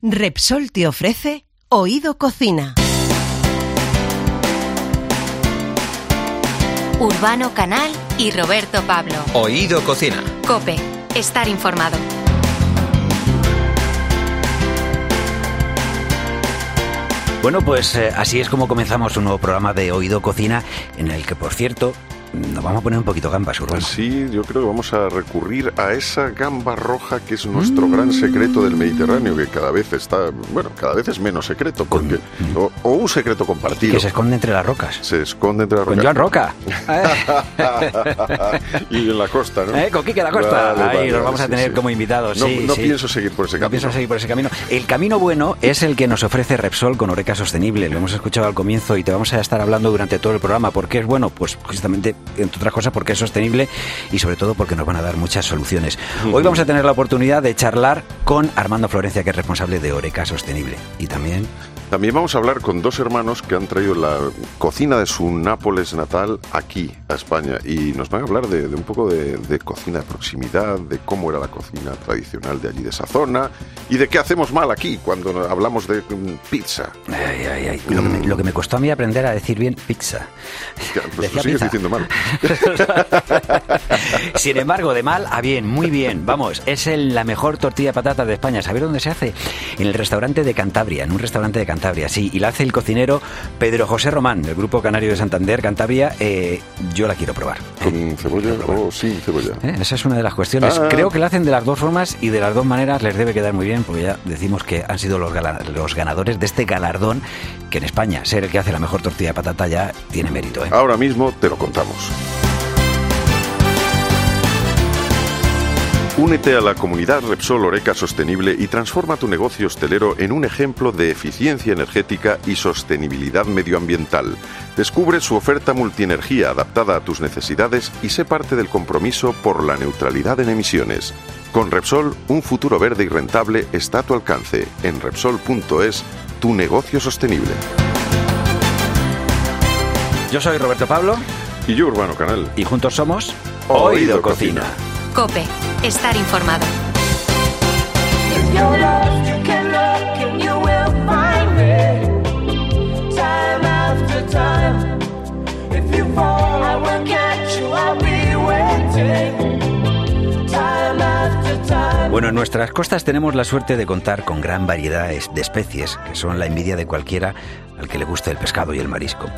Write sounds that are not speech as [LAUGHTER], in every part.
Repsol te ofrece Oído Cocina. Urbano Canal y Roberto Pablo. Oído Cocina. Cope, estar informado. Bueno, pues eh, así es como comenzamos un nuevo programa de Oído Cocina, en el que, por cierto, nos vamos a poner un poquito gambas, Urbano. Pues sí, yo creo que vamos a recurrir a esa gamba roja que es nuestro gran secreto del Mediterráneo, que cada vez está, bueno, cada vez es menos secreto, porque, o, o un secreto compartido. Que se esconde entre las rocas. Se esconde entre las Con rocas. Joan Roca. [LAUGHS] y en la costa, ¿no? Eh, Con Quique da Costa. Vale, Ahí vale, nos vamos a tener sí. como invitados. No, sí, no sí. pienso seguir por ese No camino. pienso seguir por ese camino. El camino bueno es el que nos ofrece Repsol con Oreca Sostenible. Lo hemos escuchado al comienzo y te vamos a estar hablando durante todo el programa. ¿Por qué es bueno? Pues justamente, entre otras cosas, porque es sostenible y sobre todo porque nos van a dar muchas soluciones. Hoy vamos a tener la oportunidad de charlar con Armando Florencia, que es responsable de Oreca Sostenible. Y también También vamos a hablar con dos hermanos que han traído la cocina de su Nápoles natal aquí, a España. Y nos van a hablar de, de un poco de, de cocina de proximidad, de cómo era la cocina tradicional de allí, de esa zona, y de qué hacemos mal aquí cuando hablamos de mm, pizza. Ay, ay, ay. Lo, que me, lo que me costó a mí aprender a decir bien pizza. Pues Decía sigues pizza. diciendo mal. [LAUGHS] Sin embargo, de mal a bien, muy bien. Vamos, es el- la mejor tortilla de patata de España. ¿Sabéis dónde se hace? En el restaurante de Cantabria, en un restaurante de Cantabria, sí. Y la hace el cocinero Pedro José Román, del Grupo Canario de Santander, Cantabria. Eh, yo la quiero probar. ¿Con cebolla o sin cebolla? Eh, Esa es una de las cuestiones. Ah. Creo que la hacen de las dos formas y de las dos maneras les debe quedar muy bien, porque ya decimos que han sido los ganadores de este galardón, que en España ser el que hace la mejor tortilla de patata ya tiene mérito. ¿eh? Ahora mismo te lo contamos. Únete a la comunidad Repsol Oreca Sostenible y transforma tu negocio hostelero en un ejemplo de eficiencia energética y sostenibilidad medioambiental. Descubre su oferta multienergía adaptada a tus necesidades y sé parte del compromiso por la neutralidad en emisiones. Con Repsol, un futuro verde y rentable está a tu alcance. En Repsol.es, tu negocio sostenible. Yo soy Roberto Pablo Y yo, Urbano Canal. y juntos somos Oído Cocina. Cope, estar informado. Bueno, en nuestras costas tenemos la suerte de contar con gran variedad de especies, que son la envidia de cualquiera al que le guste el pescado y el marisco.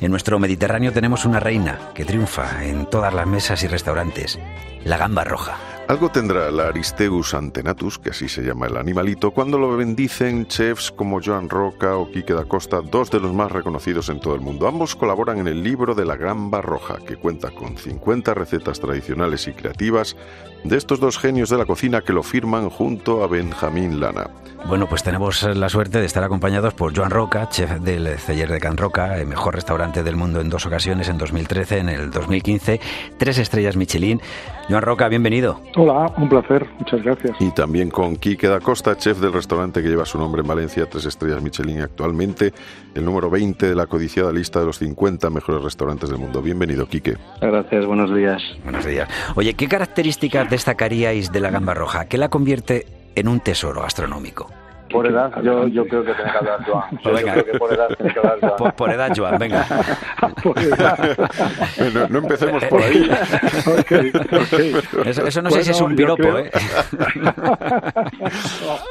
En nuestro Mediterráneo tenemos una reina que triunfa en todas las mesas y restaurantes, la gamba roja. Algo tendrá la Aristeus antenatus, que así se llama el animalito, cuando lo bendicen chefs como Joan Roca o Quique da Costa, dos de los más reconocidos en todo el mundo. Ambos colaboran en el libro de la gamba roja, que cuenta con 50 recetas tradicionales y creativas de estos dos genios de la cocina que lo firman junto a Benjamín Lana. Bueno, pues tenemos la suerte de estar acompañados por Joan Roca, chef del Celler de Can Roca, el mejor restaurante del mundo en dos ocasiones, en 2013, en el 2015, tres estrellas Michelin. Joan Roca, bienvenido. Hola, un placer, muchas gracias. Y también con Quique da Costa, chef del restaurante que lleva su nombre en Valencia, tres estrellas Michelin actualmente, el número 20 de la codiciada lista de los 50 mejores restaurantes del mundo. Bienvenido, Quique. Gracias, buenos días. Buenos días. Oye, ¿qué características destacaríais de la gamba roja? ¿Qué la convierte en un tesoro gastronómico? Por edad, yo, yo creo que tiene que hablar [LAUGHS] Joan. Yo Venga. creo que por edad tiene que hablar Joan. Por, por edad, Joan, venga. [LAUGHS] no, no empecemos por ahí. [LAUGHS] Ok, ok. Eso, eso no sé si es Bueno, un piropo, creo- ¿eh?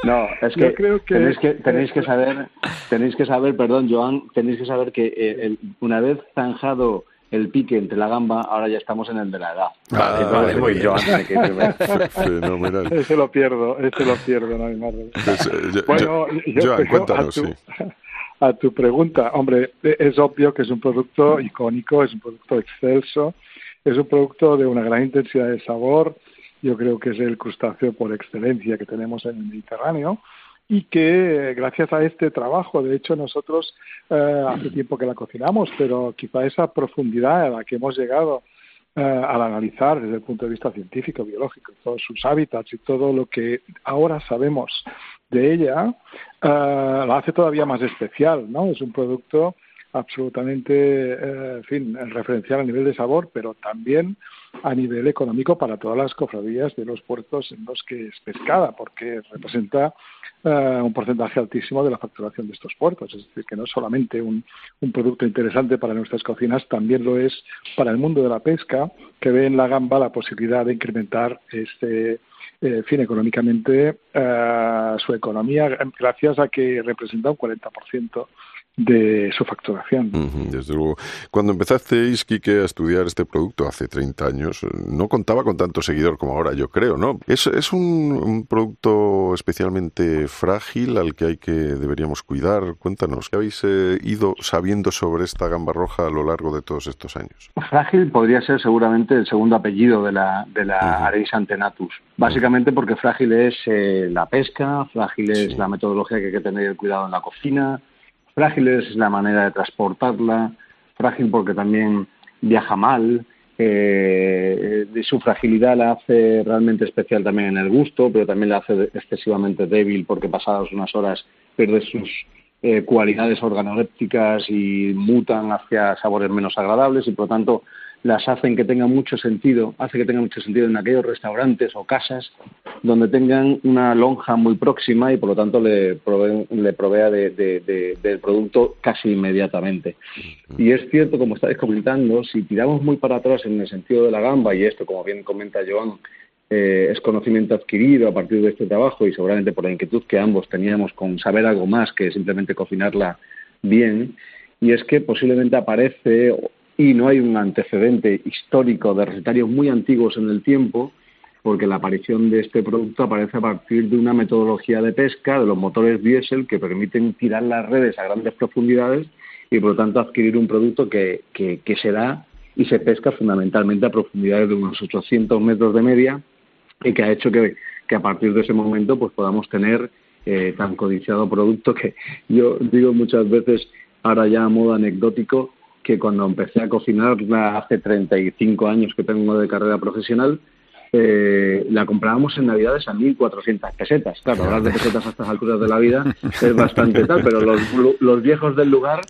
No, es que, creo que- tenéis que tenéis que saber, tenéis que saber, perdón, Joan, tenéis que saber que eh, el- una vez zanjado el pique entre la gamba, ahora ya estamos en el de la edad. Vale, Entonces, vale, muy. Joan tiene que primero. Fenomenal. [LAUGHS] Ese lo pierdo, ese lo pierdo, no hay más. Pues, eh, yo- Bueno, yo- yo Joan, creo cuéntanos, a tu, sí. [LAUGHS] a tu pregunta, hombre, es obvio que es un producto icónico, es un producto excelso, es un producto de una gran intensidad de sabor, yo creo que es el crustáceo por excelencia que tenemos en el Mediterráneo y que gracias a este trabajo, de hecho nosotros eh, hace tiempo que la cocinamos, pero quizá esa profundidad a la que hemos llegado eh, al analizar desde el punto de vista científico, biológico, todos sus hábitats y todo lo que ahora sabemos de ella, eh, la hace todavía más especial, ¿no? Es un producto absolutamente, eh, en fin, referencial a nivel de sabor, pero también a nivel económico para todas las cofradías de los puertos en los que es pescada, porque representa eh, un porcentaje altísimo de la facturación de estos puertos. Es decir, que no es solamente un, producto interesante para nuestras cocinas, también lo es para el mundo de la pesca, que ve en la gamba la posibilidad de incrementar este, eh, fin, económicamente eh, su economía, gracias a que representa un 40% de su facturación. Desde luego. Cuando empezasteis, Quique, a estudiar este producto hace 30 años, eh, no contaba con tanto seguidor como ahora, yo creo, ¿no? ¿Es, es un, un producto especialmente frágil al que hay que deberíamos cuidar? Cuéntanos, ¿qué habéis eh, ido sabiendo sobre esta gamba roja a lo largo de todos estos años? Frágil podría ser seguramente el segundo apellido de la, de la. Areis antenatus. Básicamente porque frágil es eh, la pesca, frágil es Sí. la metodología que hay que tener cuidado en la cocina, frágil es la manera de transportarla, frágil porque también viaja mal, eh, de su fragilidad la hace realmente especial también en el gusto, pero también la hace excesivamente débil porque pasadas unas horas pierde sus eh, cualidades organolépticas y mutan hacia sabores menos agradables y por lo tanto las hacen que tengan mucho sentido, hace que tenga mucho sentido en aquellos restaurantes o casas donde tengan una lonja muy próxima y por lo tanto le, proveen- le provea de- de- de- del producto casi inmediatamente. Y es cierto, como estáis comentando, si tiramos muy para atrás en el sentido de la gamba, y esto, como bien comenta Joan, eh, es conocimiento adquirido a partir de este trabajo y seguramente por la inquietud que ambos teníamos con saber algo más que simplemente cocinarla bien, y es que posiblemente aparece y no hay un antecedente histórico de recetarios muy antiguos en el tiempo, porque la aparición de este producto aparece a partir de una metodología de pesca de los motores diésel que permiten tirar las redes a grandes profundidades y por lo tanto adquirir un producto que, que, que se da y se pesca fundamentalmente a profundidades de unos 800 metros de media y que ha hecho que, que a partir de ese momento pues podamos tener eh, tan codiciado producto que yo digo muchas veces, ahora ya a modo anecdótico, que cuando empecé a cocinar hace 35 años que tengo de carrera profesional, eh, la comprábamos en Navidades a 1.400 pesetas. Claro, hablar de pesetas a estas alturas de la vida [LAUGHS] es bastante tal, pero los, los viejos del lugar,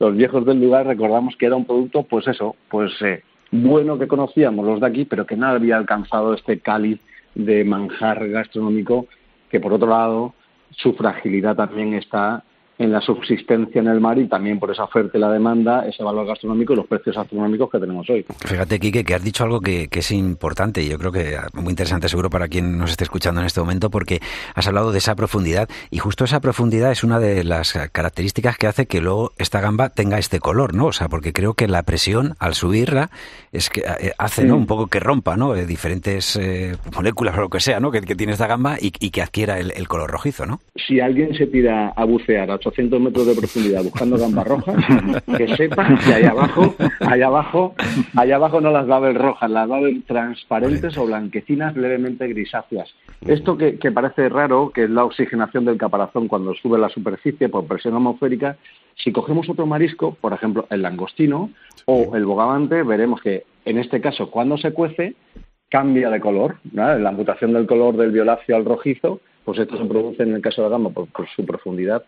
los viejos del lugar recordamos que era un producto, pues eso, pues eh, bueno que conocíamos los de aquí, pero que no había alcanzado este cáliz de manjar gastronómico, que por otro lado su fragilidad también está en la subsistencia en el mar y también por esa oferta y la demanda, ese valor gastronómico y los precios astronómicos que tenemos hoy. Fíjate, Quique, que has dicho algo que, que es importante y yo creo que muy interesante seguro para quien nos esté escuchando en este momento porque has hablado de esa profundidad y justo esa profundidad es una de las características que hace que luego esta gamba tenga este color, ¿no? O sea, porque creo que la presión al subirla es que eh, hace, ¿no? Un poco que rompa, ¿no? Eh, diferentes eh, moléculas o lo que sea, ¿no? Que, que tiene esta gamba y, y que adquiera el, el color rojizo, ¿no? Si alguien se tira a bucear a 800 metros de profundidad buscando gambas rojas, que sepa que allá abajo, allá abajo, allá abajo no las va a ver rojas, las va a ver transparentes o blanquecinas levemente grisáceas. Esto que, que parece raro, que es la oxigenación del caparazón cuando sube la superficie por presión atmosférica, si cogemos otro marisco, por ejemplo el langostino o el bogavante, veremos que en este caso cuando se cuece cambia de color, ¿no? la mutación del color del violáceo al rojizo, pues esto se produce en el caso de la gamba por, por su profundidad,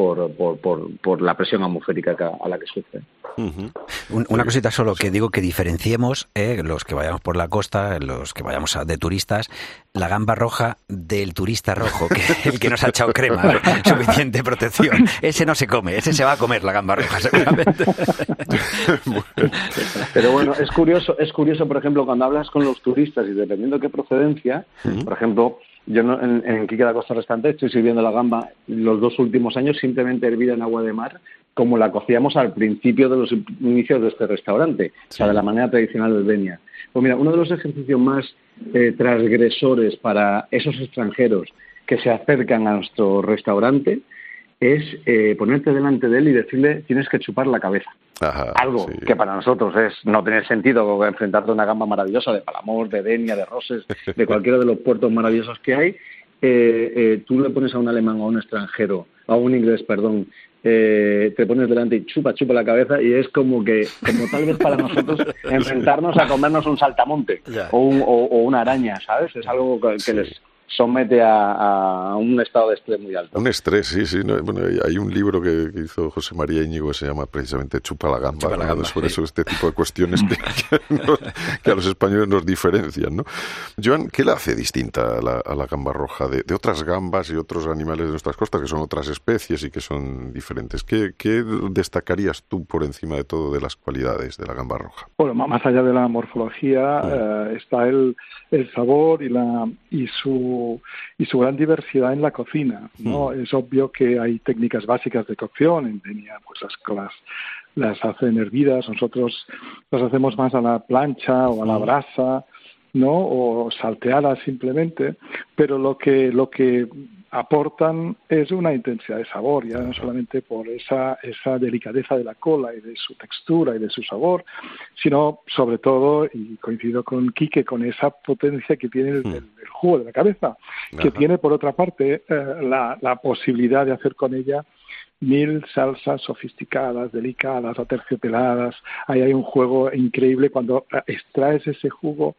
por, por, por, por la presión atmosférica que- a la que sufre. Una cosita solo que digo que diferenciemos, eh, los que vayamos por la costa, los que vayamos a- de turistas, la gamba roja del turista rojo, que [LAUGHS] el que nos ha echado crema, [LAUGHS] suficiente protección. Ese no se come, ese se va a comer la gamba roja, seguramente. [LAUGHS] Pero bueno, es curioso, es curioso, por ejemplo, cuando hablas con los turistas y dependiendo de qué procedencia, por ejemplo, yo no- en, en Quique da Costa Restante estoy sirviendo la gamba los dos últimos años simplemente hervida en agua de mar, como la cocíamos al principio de los inicios de este restaurante, o sea, de la manera tradicional del Denia. Pues mira, uno de los ejercicios más eh, transgresores para esos extranjeros que se acercan a nuestro restaurante es eh, ponerte delante de él y decirle tienes que chupar la cabeza Ajá, algo sí. que para nosotros es no tener sentido enfrentarte a una gamba maravillosa de Palamós, de Denia, de Roses, de cualquiera de los puertos maravillosos que hay, eh, eh, tú le pones a un alemán o a un extranjero, a un inglés, perdón, eh, te pones delante y chupa, chupa la cabeza y es como que, como tal vez para nosotros [LAUGHS] enfrentarnos a comernos un saltamonte o, un- o- o una araña, ¿sabes? Es algo que, que les somete a, a un estado de estrés muy alto. Un estrés, sí, sí. no, bueno, hay- un libro que, que hizo José María Íñigo que se llama precisamente Chupa la gamba, Chupa la ¿no? gamba, sobre sí. eso, este tipo de cuestiones que, [LAUGHS] que nos- que a los españoles nos diferencian, ¿no? Joan, ¿qué la hace distinta a la, a la gamba roja de, de otras gambas y otros animales de nuestras costas, que son otras especies y que son diferentes? ¿Qué, qué destacarías tú por encima de todo de las cualidades de la gamba roja? Bueno, más allá de la morfología eh, está el, el sabor y la y su y su gran diversidad en la cocina. ¿no? Es obvio que hay técnicas básicas de cocción. En Denia, pues las, las las hacen hervidas. Nosotros las hacemos más a la plancha o a la brasa, ¿no? O salteadas simplemente. Pero lo que lo que aportan es una intensidad de sabor, ya no solamente por esa, esa delicadeza de la cola y de su textura y de su sabor, sino sobre todo, y coincido con Quique, con esa potencia que tiene el, el- el jugo de la cabeza, que Ajá. tiene por otra parte eh, la, la posibilidad de hacer con ella mil salsas sofisticadas, delicadas, aterciopeladas. Ahí hay un juego increíble cuando eh, extraes ese jugo,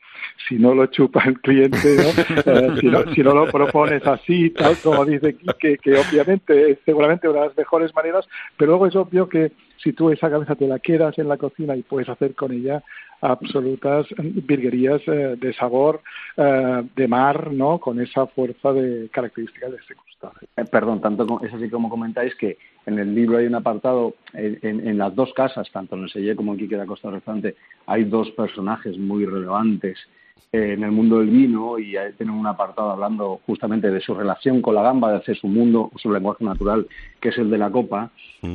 si no lo chupa el cliente, ¿no? [LAUGHS] Eh, si, no, si no lo propones así, tal como dice Quique, que obviamente es seguramente una de las mejores maneras, pero luego es obvio que si tú esa cabeza te la quedas en la cocina y puedes hacer con ella absolutas virguerías eh, de sabor eh, de mar, ¿no? Con esa fuerza de características de este crustáceo. Eh, perdón, tanto co- es así como comentáis que en el libro hay un apartado, en, en- en las dos casas, tanto en el Selle como en Quique da Costa Restante, hay dos personajes muy relevantes eh, en el mundo del vino y ahí tienen un apartado hablando justamente de su relación con la gamba, de hacer su mundo, su lenguaje natural, que es el de la copa.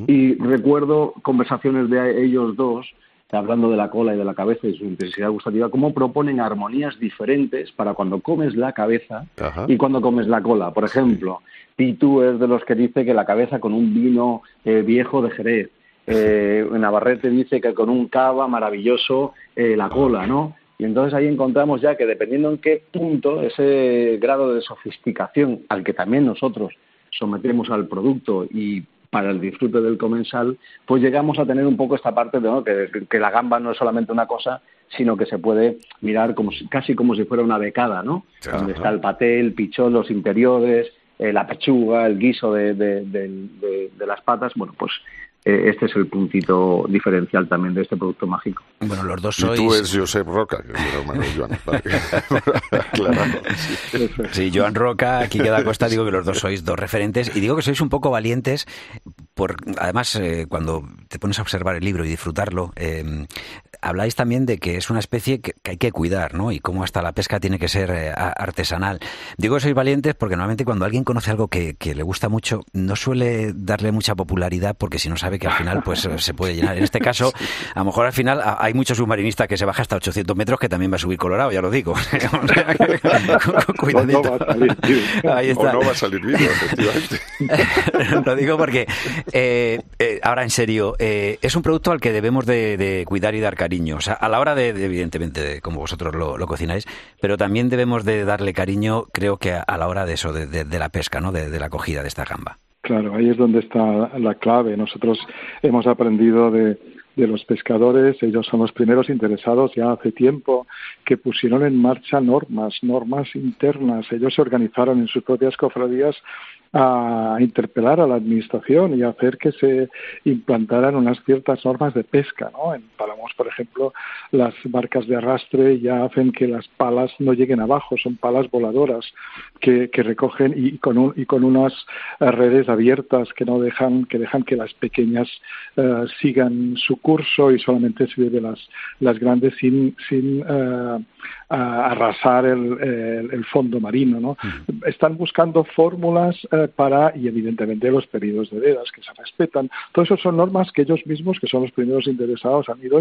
Y recuerdo conversaciones de ellos dos hablando de la cola y de la cabeza y su intensidad gustativa, cómo proponen armonías diferentes para cuando comes la cabeza Ajá. y cuando comes la cola. Por ejemplo, Pitu es de los que dice que la cabeza con un vino eh, viejo de Jerez. Eh, [LAUGHS] Navarrete dice que con un cava maravilloso eh, la cola, ¿no? Y entonces ahí encontramos ya que dependiendo en qué punto, ese grado de sofisticación al que también nosotros sometemos al producto y para el disfrute del comensal, pues llegamos a tener un poco esta parte de ¿no? que, que la gamba no es solamente una cosa, sino que se puede mirar como si- casi como si fuera una becada, ¿no? Ajá. Donde está el paté, el pichón, los interiores, eh, la pechuga, el guiso de, de- de- de- de las patas. Bueno, pues este es el puntito diferencial también de este producto mágico. Bueno, los dos Y tú sois... eres Josep Roca, que es Joan. Vale. [LAUGHS] Aclaramos. Sí, Joan Roca, aquí queda Costa, digo que los dos sois dos referentes y digo que sois un poco valientes por además eh, cuando te pones a observar el libro y disfrutarlo, eh, habláis también de que es una especie que, que hay que cuidar, ¿no? Y cómo hasta la pesca tiene que ser eh, artesanal. Digo que sois valientes porque normalmente cuando alguien conoce algo que, que le gusta mucho, no suele darle mucha popularidad porque si no sabe que al final pues eh, se puede llenar. En este caso, [LAUGHS] a lo mejor al final a- hay muchos submarinistas que se baja hasta 800 metros que también va a subir Colorado, ya lo digo. [LAUGHS] [LAUGHS] Cuidadito. No va a salir bien. Ahí O no va a salir vivo, efectivamente. Lo digo porque, eh, eh, ahora en serio, eh, es un producto al que debemos de, cuidar y dar cariño. O sea, a la hora de, de, evidentemente, de como vosotros lo, cocináis, pero también debemos de darle cariño, creo que a, la hora de eso, de, de- la pesca, ¿no? De, la acogida de esta gamba. Claro, ahí es donde está la clave. Nosotros hemos aprendido de los pescadores, ellos son los primeros interesados ya hace tiempo que pusieron en marcha normas, normas internas. Ellos se organizaron en sus propias cofradías a interpelar a la administración y a hacer que se implantaran unas ciertas normas de pesca, ¿no? En Palamos, por ejemplo, las barcas de arrastre ya hacen que las palas no lleguen abajo, son palas voladoras que, que recogen y con, un- y con unas eh, redes abiertas que no dejan que dejan que las pequeñas eh, sigan su curso y solamente se de las las grandes sin sin a- arrasar el, el- el fondo marino, ¿no? Están buscando fórmulas eh, para y evidentemente los periodos de vedas que se respetan. Todo eso son normas que ellos mismos, que son los primeros interesados, han ido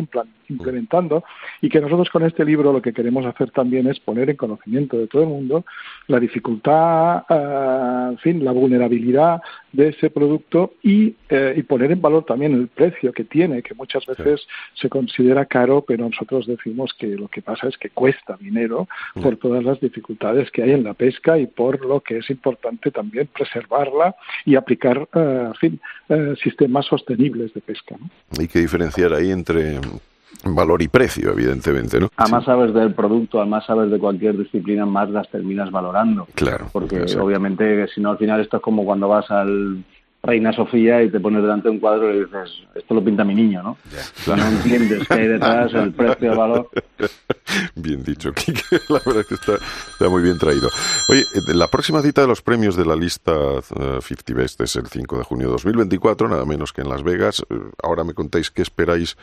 implementando y que nosotros con este libro lo que queremos hacer también es poner en conocimiento de todo el mundo la dificultad, eh, en fin, la vulnerabilidad de ese producto y, eh, y poner en valor también el precio que tiene, que muchas veces se considera caro, pero nosotros decimos que lo que pasa es que cuesta dinero por todas las dificultades que hay en la pesca y por lo que es importante también preservarla y aplicar, eh, en fin, eh, sistemas sostenibles de pesca. ¿no? Hay que diferenciar ahí entre valor y precio, evidentemente, ¿no? A más sabes del producto, a más sabes de cualquier disciplina, más las terminas valorando. Claro. Porque exacto. obviamente, si no, al final esto es como cuando vas al Reina Sofía y te pones delante de un cuadro y dices, esto lo pinta mi niño, ¿no? No entiendes qué hay detrás, el precio, el valor. [LAUGHS] Bien dicho, Quique. [LAUGHS] La verdad es que está, está muy bien traído. Oye, eh, la próxima cita de los premios de la lista eh, 50 Best es el 5 de junio de 2024, nada menos que en Las Vegas. Eh, Ahora me contáis qué esperáis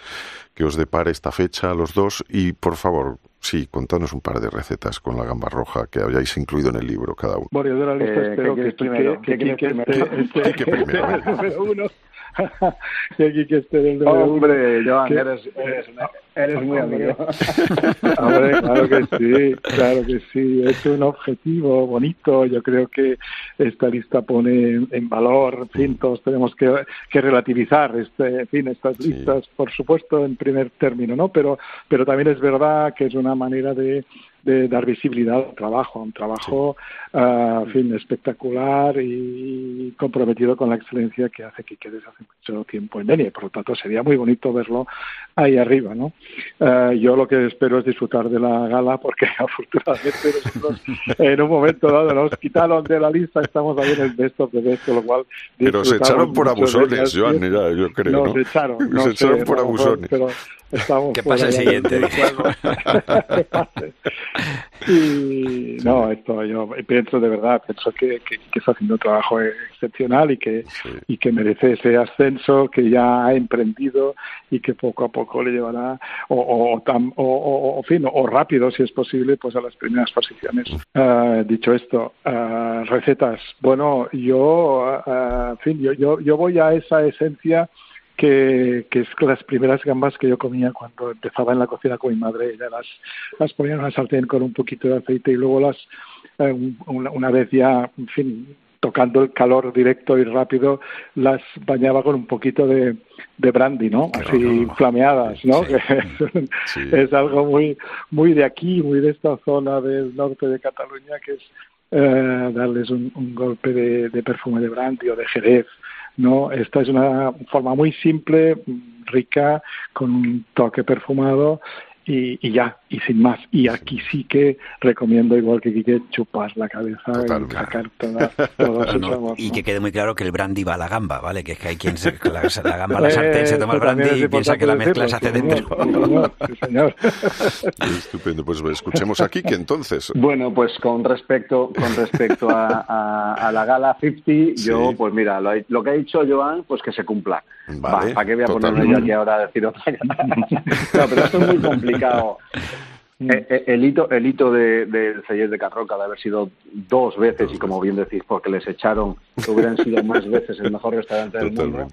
que os depare esta fecha a los dos y, por favor, sí, contanos un par de recetas con la gamba roja que hayáis incluido en el libro cada uno. Bueno, yo de la lista Eh, espero ¿qué que quieres primero? [LAUGHS] esté en el número uno. Hombre, Joan, Que- eres, eres, eres muy amigo. [LAUGHS] [LAUGHS] Hombre, claro que sí, claro que sí. Es un objetivo bonito. Yo creo que esta lista pone en valor, en fin, todos tenemos que, que relativizar este, en fin, estas Sí. listas, por supuesto, en primer término, ¿no? Pero, pero también es verdad que es una manera de, de dar visibilidad al trabajo, a un trabajo, ah, en fin, espectacular y comprometido con la excelencia que hace que desde hace mucho tiempo en Denia. Por lo tanto, sería muy bonito verlo ahí arriba, ¿no? Ah, yo lo que espero es disfrutar de la gala porque [LAUGHS] afortunadamente nosotros en un momento dado nos quitaron de la lista, estamos ahí en el best of the best, con lo cual Pero os disfrutamos echaron por abusones, Joan, ya, yo creo, Nos ¿no? echaron, [LAUGHS] Os no sé, echaron por abusones. Pero estamos Que pase el siguiente. [LAUGHS] y no, esto yo pienso de verdad, pienso que, que, que está haciendo un trabajo excepcional y que, Sí. y que merece ese ascenso que ya ha emprendido y que poco a poco le llevará o, o, tan- o, o- o, fin, o rápido si es posible pues a las primeras posiciones. Ah, dicho esto ah, recetas. Bueno yo en fin yo, yo yo voy a esa esencia que, que es las primeras gambas que yo comía cuando empezaba en la cocina con mi madre. Ella las, las ponía en una sartén con un poquito de aceite y luego las, eh, un- una, una vez ya, en fin, tocando el calor directo y rápido, las bañaba con un poquito de, de brandy, ¿no? Qué Así rico. flameadas, ¿no? Sí. [LAUGHS] Es, un- Sí. es algo muy, muy de aquí, muy de esta zona del norte de Cataluña, que es eh, darles un, un golpe de, de perfume de brandy o de jerez, ¿no? Esta es una forma muy simple, rica, con un toque perfumado y, y ya, y sin más. Y aquí sí que recomiendo, igual que Quique, chupar la cabeza Totalmente. y sacar toda, todo [LAUGHS] su No, sabor. y ¿no? que quede muy claro que el brandy va a la gamba, ¿vale? Que es que hay quien se, la, la gamba a la Eh, sartén se toma el brandy y piensa que la mezcla se hace dentro. sí, señor, sí, señor. [LAUGHS] Estupendo, pues escuchemos aquí que entonces. Bueno, pues con respecto con respecto a, a- a la gala 50, yo, pues mira, lo, que ha dicho Joan, pues que se cumpla. Vale, Va, ¿Para qué voy a ponerme yo aquí ahora a decir otra cosa? [LAUGHS] no, pero esto es muy complicado. Eh, eh, El hito, el hito de- del Celler de Carroca de haber sido dos veces, y como bien decís, porque les echaron, que hubieran sido más veces el mejor restaurante del mundo,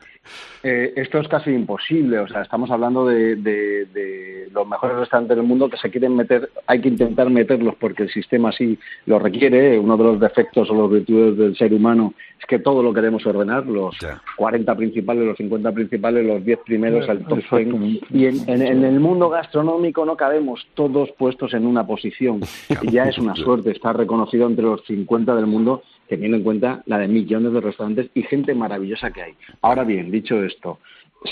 eh, esto es casi imposible. O sea, estamos hablando de, de- de los mejores restaurantes del mundo que se quieren meter, hay que intentar meterlos porque el sistema así lo requiere. Uno de los defectos o los virtudes del ser humano es que todo lo queremos ordenar, los Ya. 40 principales, los 50 principales, los 10 primeros, el top 10. Exactamente. Y en, en- en el mundo gastronómico no cabemos todos puestos en una posición. [LAUGHS] Y ya es una suerte estar reconocido entre los 50 del mundo, teniendo en cuenta la de millones de restaurantes y gente maravillosa que hay. Ahora bien, dicho esto,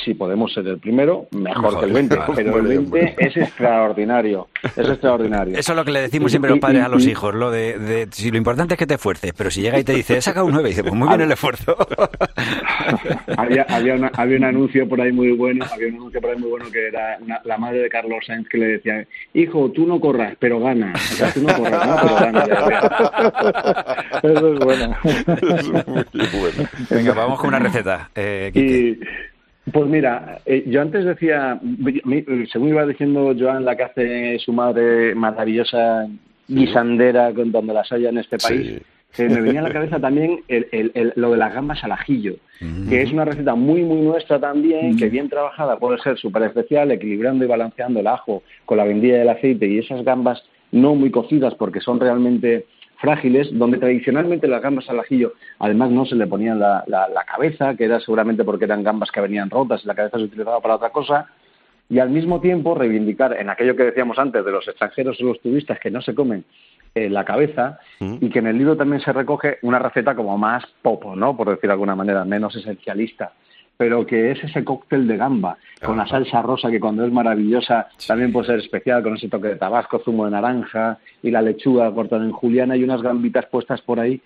si podemos ser el primero, mejor, Mejor, que el 20, claro. pero el Hombre, 20 hombre. es extraordinario. Es extraordinario. Eso es lo que le decimos Y- siempre los y- padres a los y- hijos, lo de, de- si lo importante es que te esfuerces, pero si llega y te dice, he sacado un 9, dice, pues muy bien el esfuerzo. [LAUGHS] había, había, una- había un anuncio por ahí muy bueno, había un anuncio por ahí muy bueno que era una- la madre de Carlos Sainz que le decía, hijo, tú no corras, pero gana. O sea, tú no corras, ¿no? pero gana. Eso es bueno. Es muy bueno. [LAUGHS] Venga, vamos con una receta. Eh. Y pues mira, eh, yo antes decía, según iba diciendo Joan, la que hace su madre maravillosa guisandera con donde las haya en este país, eh, me venía a la cabeza también el- el- el- lo de las gambas al ajillo, que es una receta muy, muy nuestra también, que bien trabajada puede ser súper especial, equilibrando y balanceando el ajo con la vendilla del aceite y esas gambas no muy cocidas porque son realmente frágiles, donde tradicionalmente las gambas al ajillo, además no se le ponía la, la- la cabeza, que era seguramente porque eran gambas que venían rotas y la cabeza se utilizaba para otra cosa, y al mismo tiempo reivindicar en aquello que decíamos antes de los extranjeros o los turistas que no se comen eh, la cabeza y que en el libro también se recoge una receta como más popo, ¿no? Por decir de alguna manera, menos esencialista. Pero que es ese cóctel de gamba con la salsa rosa que cuando es maravillosa también puede ser especial con ese toque de tabasco, zumo de naranja y la lechuga cortada en juliana y unas gambitas puestas por ahí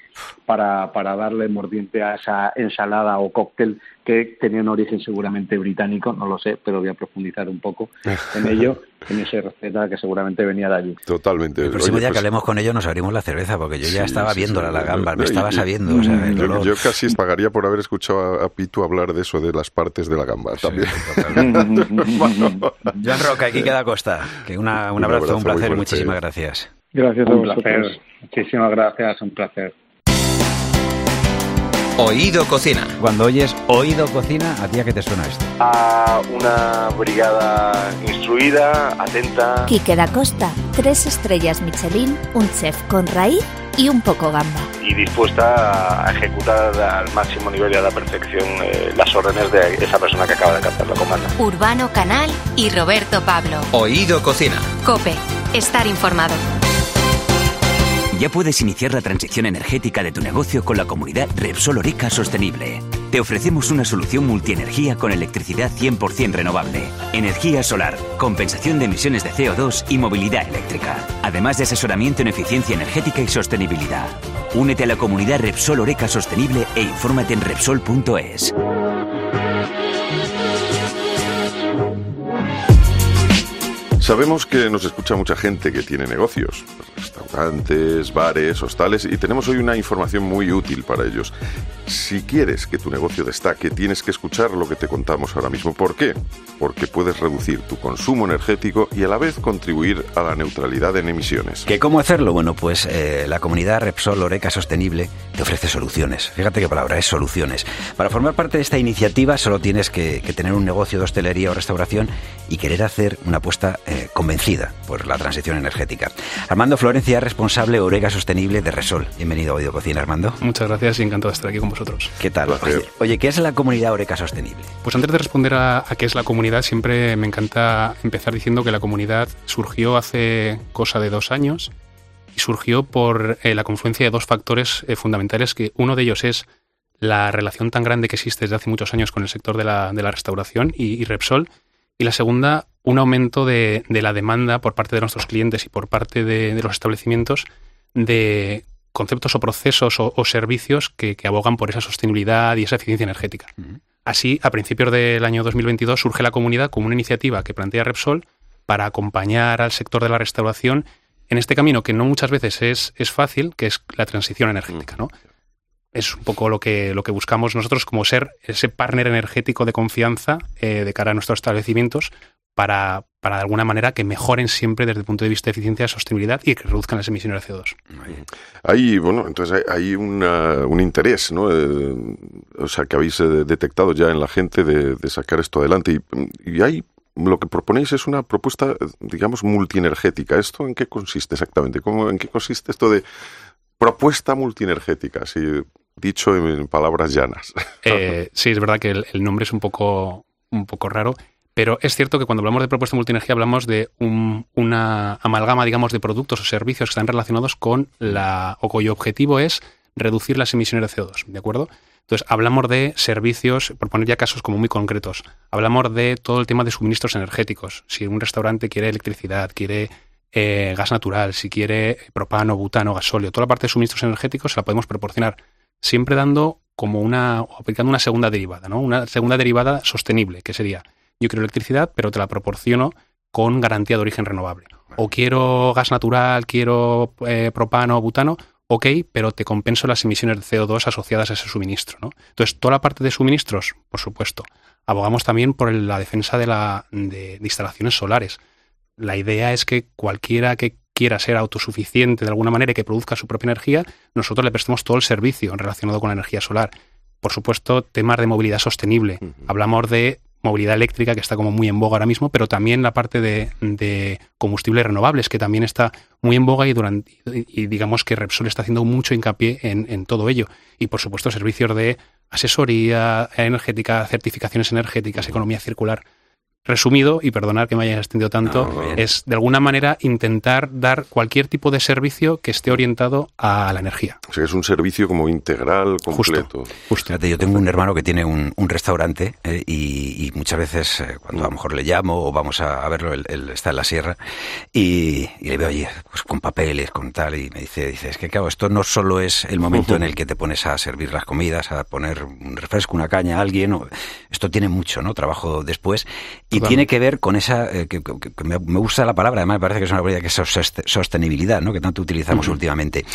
para, para darle mordiente a esa ensalada o cóctel que tenía un origen seguramente británico, no lo sé, pero voy a profundizar un poco [LAUGHS] en ello, en esa receta que seguramente venía de allí. Totalmente. El próximo Oye, día pues- que hablemos con ellos nos abrimos la cerveza, porque yo ya Sí, estaba sí, viéndola sí, la gamba, no, me y- estaba y- sabiendo. o sea, el Yo, casi pagaría por haber escuchado a, a Pitu hablar de eso, de las partes de la gamba también. [LAUGHS] Joan Roca, aquí queda Costa. Que una- un Un abrazo, abrazo un placer, muchísimas gracias. Gracias a Un placer, muchísimas gracias, un placer. Oído Cocina. Cuando oyes Oído Cocina, ¿a ti a qué te suena esto? a una brigada instruida, atenta. Quique da Costa, tres estrellas Michelin, un chef con raíz y un poco gamba. y dispuesta a ejecutar al máximo nivel y a la perfección eh, las órdenes de esa persona que acaba de captar la comanda. Urbano Canal y Roberto Pablo. Oído Cocina. Cope, estar informado. Ya puedes iniciar la transición energética de tu negocio con la comunidad Repsol Oreca Sostenible. Te ofrecemos una solución multienergía con electricidad 100% renovable, energía solar, compensación de emisiones de CO2 y movilidad eléctrica, además de asesoramiento en eficiencia energética y sostenibilidad. Únete a la comunidad Repsol Oreca Sostenible e infórmate en Repsol.es. Sabemos que nos escucha mucha gente que tiene negocios, restaurantes, bares, hostales, y tenemos hoy una información muy útil para ellos. Si quieres que tu negocio destaque, tienes que escuchar lo que te contamos ahora mismo. ¿Por qué? Porque puedes reducir tu consumo energético y a la vez contribuir a la neutralidad en emisiones. ¿Que ¿Cómo hacerlo? Bueno, pues eh, la comunidad Repsol Oreca Sostenible te ofrece soluciones. Fíjate qué palabra es soluciones. Para formar parte de esta iniciativa solo tienes que, que tener un negocio de hostelería o restauración y querer hacer una apuesta eh, convencida por la transición energética. Armando Florencia es responsable Oreca Sostenible de Resol. Bienvenido a Oído Cocina, Armando. Muchas gracias y encantado de estar aquí con vosotros. ¿Qué tal? Oye, oye, ¿qué es la comunidad Oreca Sostenible? Pues antes de responder a, a qué es la comunidad, siempre me encanta empezar diciendo que la comunidad surgió hace cosa de dos años y surgió por eh, la confluencia de dos factores eh, fundamentales, que uno de ellos es la relación tan grande que existe desde hace muchos años con el sector de la, de la restauración y, y Repsol, y la segunda, un aumento de, de la demanda por parte de nuestros clientes y por parte de, de los establecimientos de conceptos o procesos o, o servicios que, que abogan por esa sostenibilidad y esa eficiencia energética. Así, a principios del año 2022 surge la comunidad como una iniciativa que plantea Repsol para acompañar al sector de la restauración en este camino que no muchas veces es, es fácil, que es la transición energética, ¿no? Es un poco lo que, lo que buscamos nosotros como ser ese partner energético de confianza eh, de cara a nuestros establecimientos para, para de alguna manera que mejoren siempre desde el punto de vista de eficiencia y sostenibilidad y que reduzcan las emisiones de CO2. Hay, bueno, entonces hay, hay una- un interés, ¿no? Eh, o sea, que habéis eh, detectado ya en la gente de, de sacar esto adelante. Y, y hay, lo que proponéis es una propuesta, digamos, multienergética. ¿Esto en qué consiste exactamente? ¿Cómo, ¿En qué consiste esto de propuesta multienergética? Así, dicho en palabras llanas. Eh, sí, es verdad que el, el nombre es un poco, un poco raro, pero es cierto que cuando hablamos de propuesta multienergía hablamos de un- una amalgama, digamos, de productos o servicios que están relacionados con la, o cuyo objetivo es reducir las emisiones de CO2, ¿de acuerdo? Entonces, hablamos de servicios, por poner ya casos como muy concretos, hablamos de todo el tema de suministros energéticos. Si un restaurante quiere electricidad, quiere eh, gas natural, si quiere propano, butano, gasóleo, toda la parte de suministros energéticos se la podemos proporcionar, siempre dando como una, aplicando una segunda derivada, ¿no? Una segunda derivada sostenible, que sería, yo quiero electricidad, pero te la proporciono con garantía de origen renovable. O quiero gas natural, quiero eh, propano, butano, ok, pero te compenso las emisiones de CO2 asociadas a ese suministro. ¿no? Entonces, toda la parte de suministros, por supuesto. Abogamos también por la defensa de, la, de, de instalaciones solares. La idea es que cualquiera que quiera ser autosuficiente de alguna manera y que produzca su propia energía, nosotros le prestemos todo el servicio relacionado con la energía solar. Por supuesto, temas de movilidad sostenible. Hablamos de movilidad eléctrica, que está como muy en boga ahora mismo, pero también la parte de, combustibles renovables, que también está muy en boga y, durante, y, digamos que Repsol está haciendo mucho hincapié en, todo ello. Y por supuesto servicios de asesoría energética, certificaciones energéticas, economía circular. Resumido, y perdonar que me haya extendido tanto, No, es de alguna manera intentar dar cualquier tipo de servicio que esté orientado a la energía. O sea, es un servicio como integral, completo. Fíjate, yo tengo un hermano que tiene un, un restaurante eh, y, y muchas veces eh, cuando a lo mejor le llamo o vamos a, a verlo, él, él está en la sierra y, y le veo allí pues, con papeles, con tal y me dice, dice, es que claro, esto no solo es el momento en el que te pones a servir las comidas, a poner un refresco, una caña a alguien, o- esto tiene mucho, ¿no? Trabajo después y Totalmente. tiene que ver con esa, eh, que, que- que me, gusta la palabra, además me parece que es una palabra que es sos- sostenibilidad, ¿no? Que tanto utilizamos últimamente.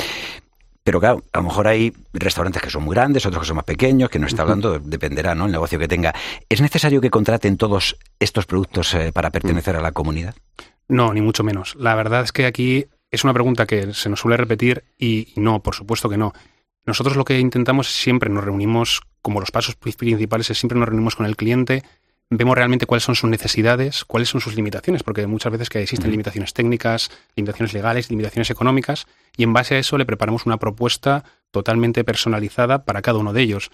Pero claro, a lo mejor hay restaurantes que son muy grandes, otros que son más pequeños, que no está hablando, dependerá, ¿no? El negocio que tenga. ¿Es necesario que contraten todos estos productos eh, para pertenecer a la comunidad? No, ni mucho menos. La verdad es que aquí es una pregunta que se nos suele repetir y, y no, por supuesto que no. Nosotros lo que intentamos siempre nos reunimos, como los pasos pri- principales, es siempre nos reunimos con el cliente, vemos realmente cuáles son sus necesidades, cuáles son sus limitaciones, porque muchas veces que existen limitaciones técnicas, limitaciones legales, limitaciones económicas, y en base a eso le preparamos una propuesta totalmente personalizada para cada uno de ellos.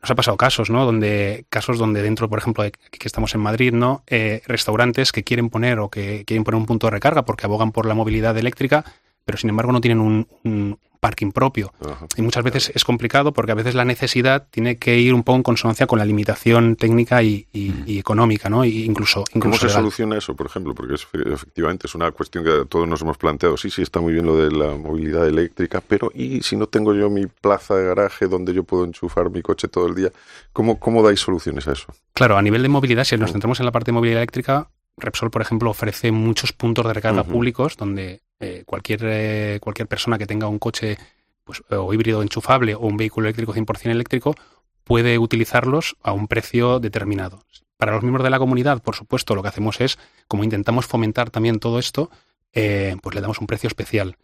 Nos ha pasado casos, ¿no? Donde casos donde dentro, por ejemplo, de aquí que estamos en Madrid, ¿no? Eh, restaurantes que quieren poner o que quieren poner un punto de recarga porque abogan por la movilidad eléctrica, pero sin embargo no tienen un, un parking propio. Y muchas veces es complicado porque a veces la necesidad tiene que ir un poco en consonancia con la limitación técnica y, y- y económica, ¿no? Y incluso, ¿Cómo incluso se legal. soluciona eso, por ejemplo? Porque es- efectivamente es una cuestión que todos nos hemos planteado. Sí, sí, está muy bien lo de la movilidad eléctrica, pero ¿y si no tengo yo mi plaza de garaje donde yo puedo enchufar mi coche todo el día? ¿Cómo, cómo dais soluciones a eso? Claro, a nivel de movilidad, si nos centramos en la parte de movilidad eléctrica, Repsol, por ejemplo, ofrece muchos puntos de recarga públicos donde eh, cualquier, eh, cualquier persona que tenga un coche pues, o híbrido enchufable o un vehículo eléctrico 100% eléctrico puede utilizarlos a un precio determinado. Para los miembros de la comunidad, por supuesto, lo que hacemos es, como intentamos fomentar también todo esto, eh, pues le damos un precio especial.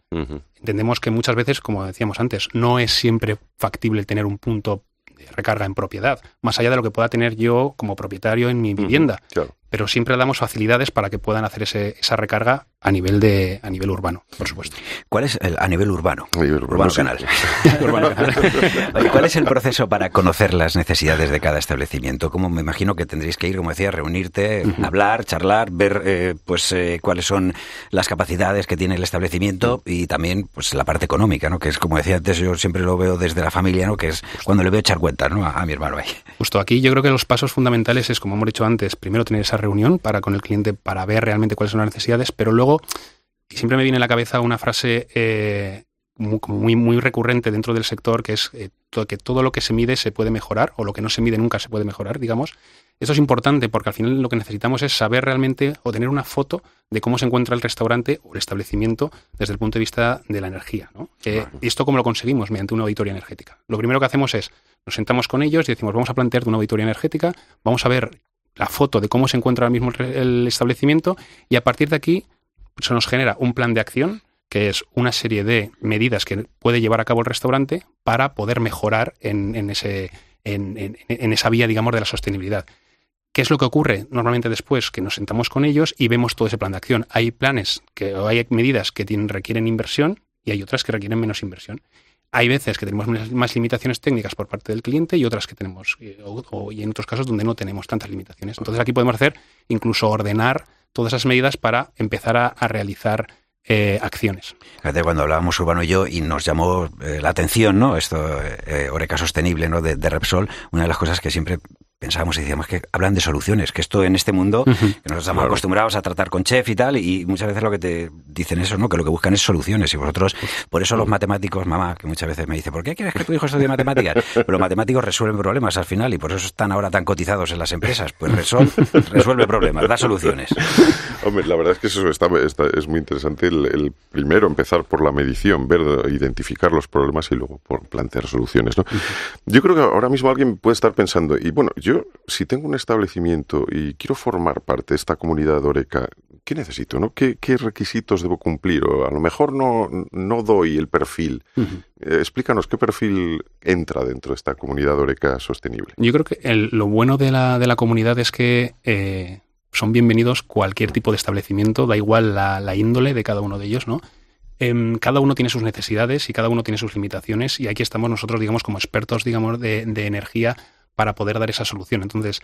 Entendemos que muchas veces, como decíamos antes, no es siempre factible tener un punto de recarga en propiedad, más allá de lo que pueda tener yo como propietario en mi vivienda. Claro. Pero siempre damos facilidades para que puedan hacer ese- esa recarga a nivel de a nivel urbano, por supuesto. ¿Cuál es el, a nivel urbano? urbano, urbano sí. canal. [LAUGHS] [LAUGHS] Oye, ¿Cuál es el proceso para conocer las necesidades de cada establecimiento? Como me imagino que tendréis que ir, como decía, reunirte, hablar, charlar, ver eh, pues eh, cuáles son las capacidades que tiene el establecimiento y también pues la parte económica, ¿no? Que es como decía antes, yo siempre lo veo desde la familia, ¿no? Que es cuando le veo echar cuentas, ¿no? A, a mi hermano ahí. Justo aquí yo creo que los pasos fundamentales es, como hemos dicho antes, primero tener esa reunión para con el cliente para ver realmente cuáles son las necesidades, pero luego, y siempre me viene a la cabeza una frase eh, muy, muy, recurrente dentro del sector, que es eh, que todo lo que se mide se puede mejorar, o lo que no se mide nunca se puede mejorar, digamos. Esto es importante porque al final lo que necesitamos es saber realmente o tener una foto de cómo se encuentra el restaurante o el establecimiento desde el punto de vista de la energía. ¿no? Eh, ¿Y esto cómo lo conseguimos? Mediante una auditoría energética. Lo primero que hacemos es, nos sentamos con ellos y decimos, vamos a plantearte una auditoría energética, vamos a ver la foto de cómo se encuentra ahora mismo el establecimiento y a partir de aquí se nos genera un plan de acción que es una serie de medidas que puede llevar a cabo el restaurante para poder mejorar en, en ese, en, en- en esa vía, digamos, de la sostenibilidad. ¿Qué es lo que ocurre normalmente después? Que nos sentamos con ellos y vemos todo ese plan de acción. Hay planes, que, o hay medidas que requieren inversión y hay otras que requieren menos inversión. Hay veces que tenemos más- limitaciones técnicas por parte del cliente y otras que tenemos, eh, o, y en otros casos donde no tenemos tantas limitaciones. Entonces aquí podemos hacer incluso ordenar todas esas medidas para empezar a, a realizar eh, acciones. Cuando hablábamos Urbano y yo y nos llamó eh, la atención, ¿no? Esto, eh, Oreca Sostenible, ¿no? De Repsol, una de las cosas que siempre pensábamos y decíamos que hablan de soluciones, que esto en este mundo, que nosotros estamos Claro. acostumbrados a tratar con chef y tal, y muchas veces lo que te dicen eso, ¿no? Que lo que buscan es soluciones. Y vosotros, por eso los matemáticos, mamá, que muchas veces me dice, ¿por qué quieres que tu hijo estudie matemáticas? [LAUGHS] Pero los matemáticos resuelven problemas al final y por eso están ahora tan cotizados en las empresas. Pues Repsol [LAUGHS] resuelve problemas, da soluciones. Hombre, la verdad es que eso está, está- es muy interesante. El, el primero, empezar por la medición, ver, identificar los problemas y luego por plantear soluciones. ¿no? Yo creo que ahora mismo alguien puede estar pensando, y bueno, yo si tengo un establecimiento y quiero formar parte de esta comunidad de Oreca, ¿qué necesito? ¿no? ¿Qué, qué requisitos debo cumplir? O a lo mejor no, no doy el perfil. Eh, explícanos qué perfil entra dentro de esta comunidad de Oreca sostenible. Yo creo que el- lo bueno de la, de la comunidad es que eh, son bienvenidos cualquier tipo de establecimiento, da igual la, la índole de cada uno de ellos, ¿no? Em, cada uno tiene sus necesidades y cada uno tiene sus limitaciones y aquí estamos nosotros, digamos, como expertos, digamos, de, de energía para poder dar esa solución. Entonces,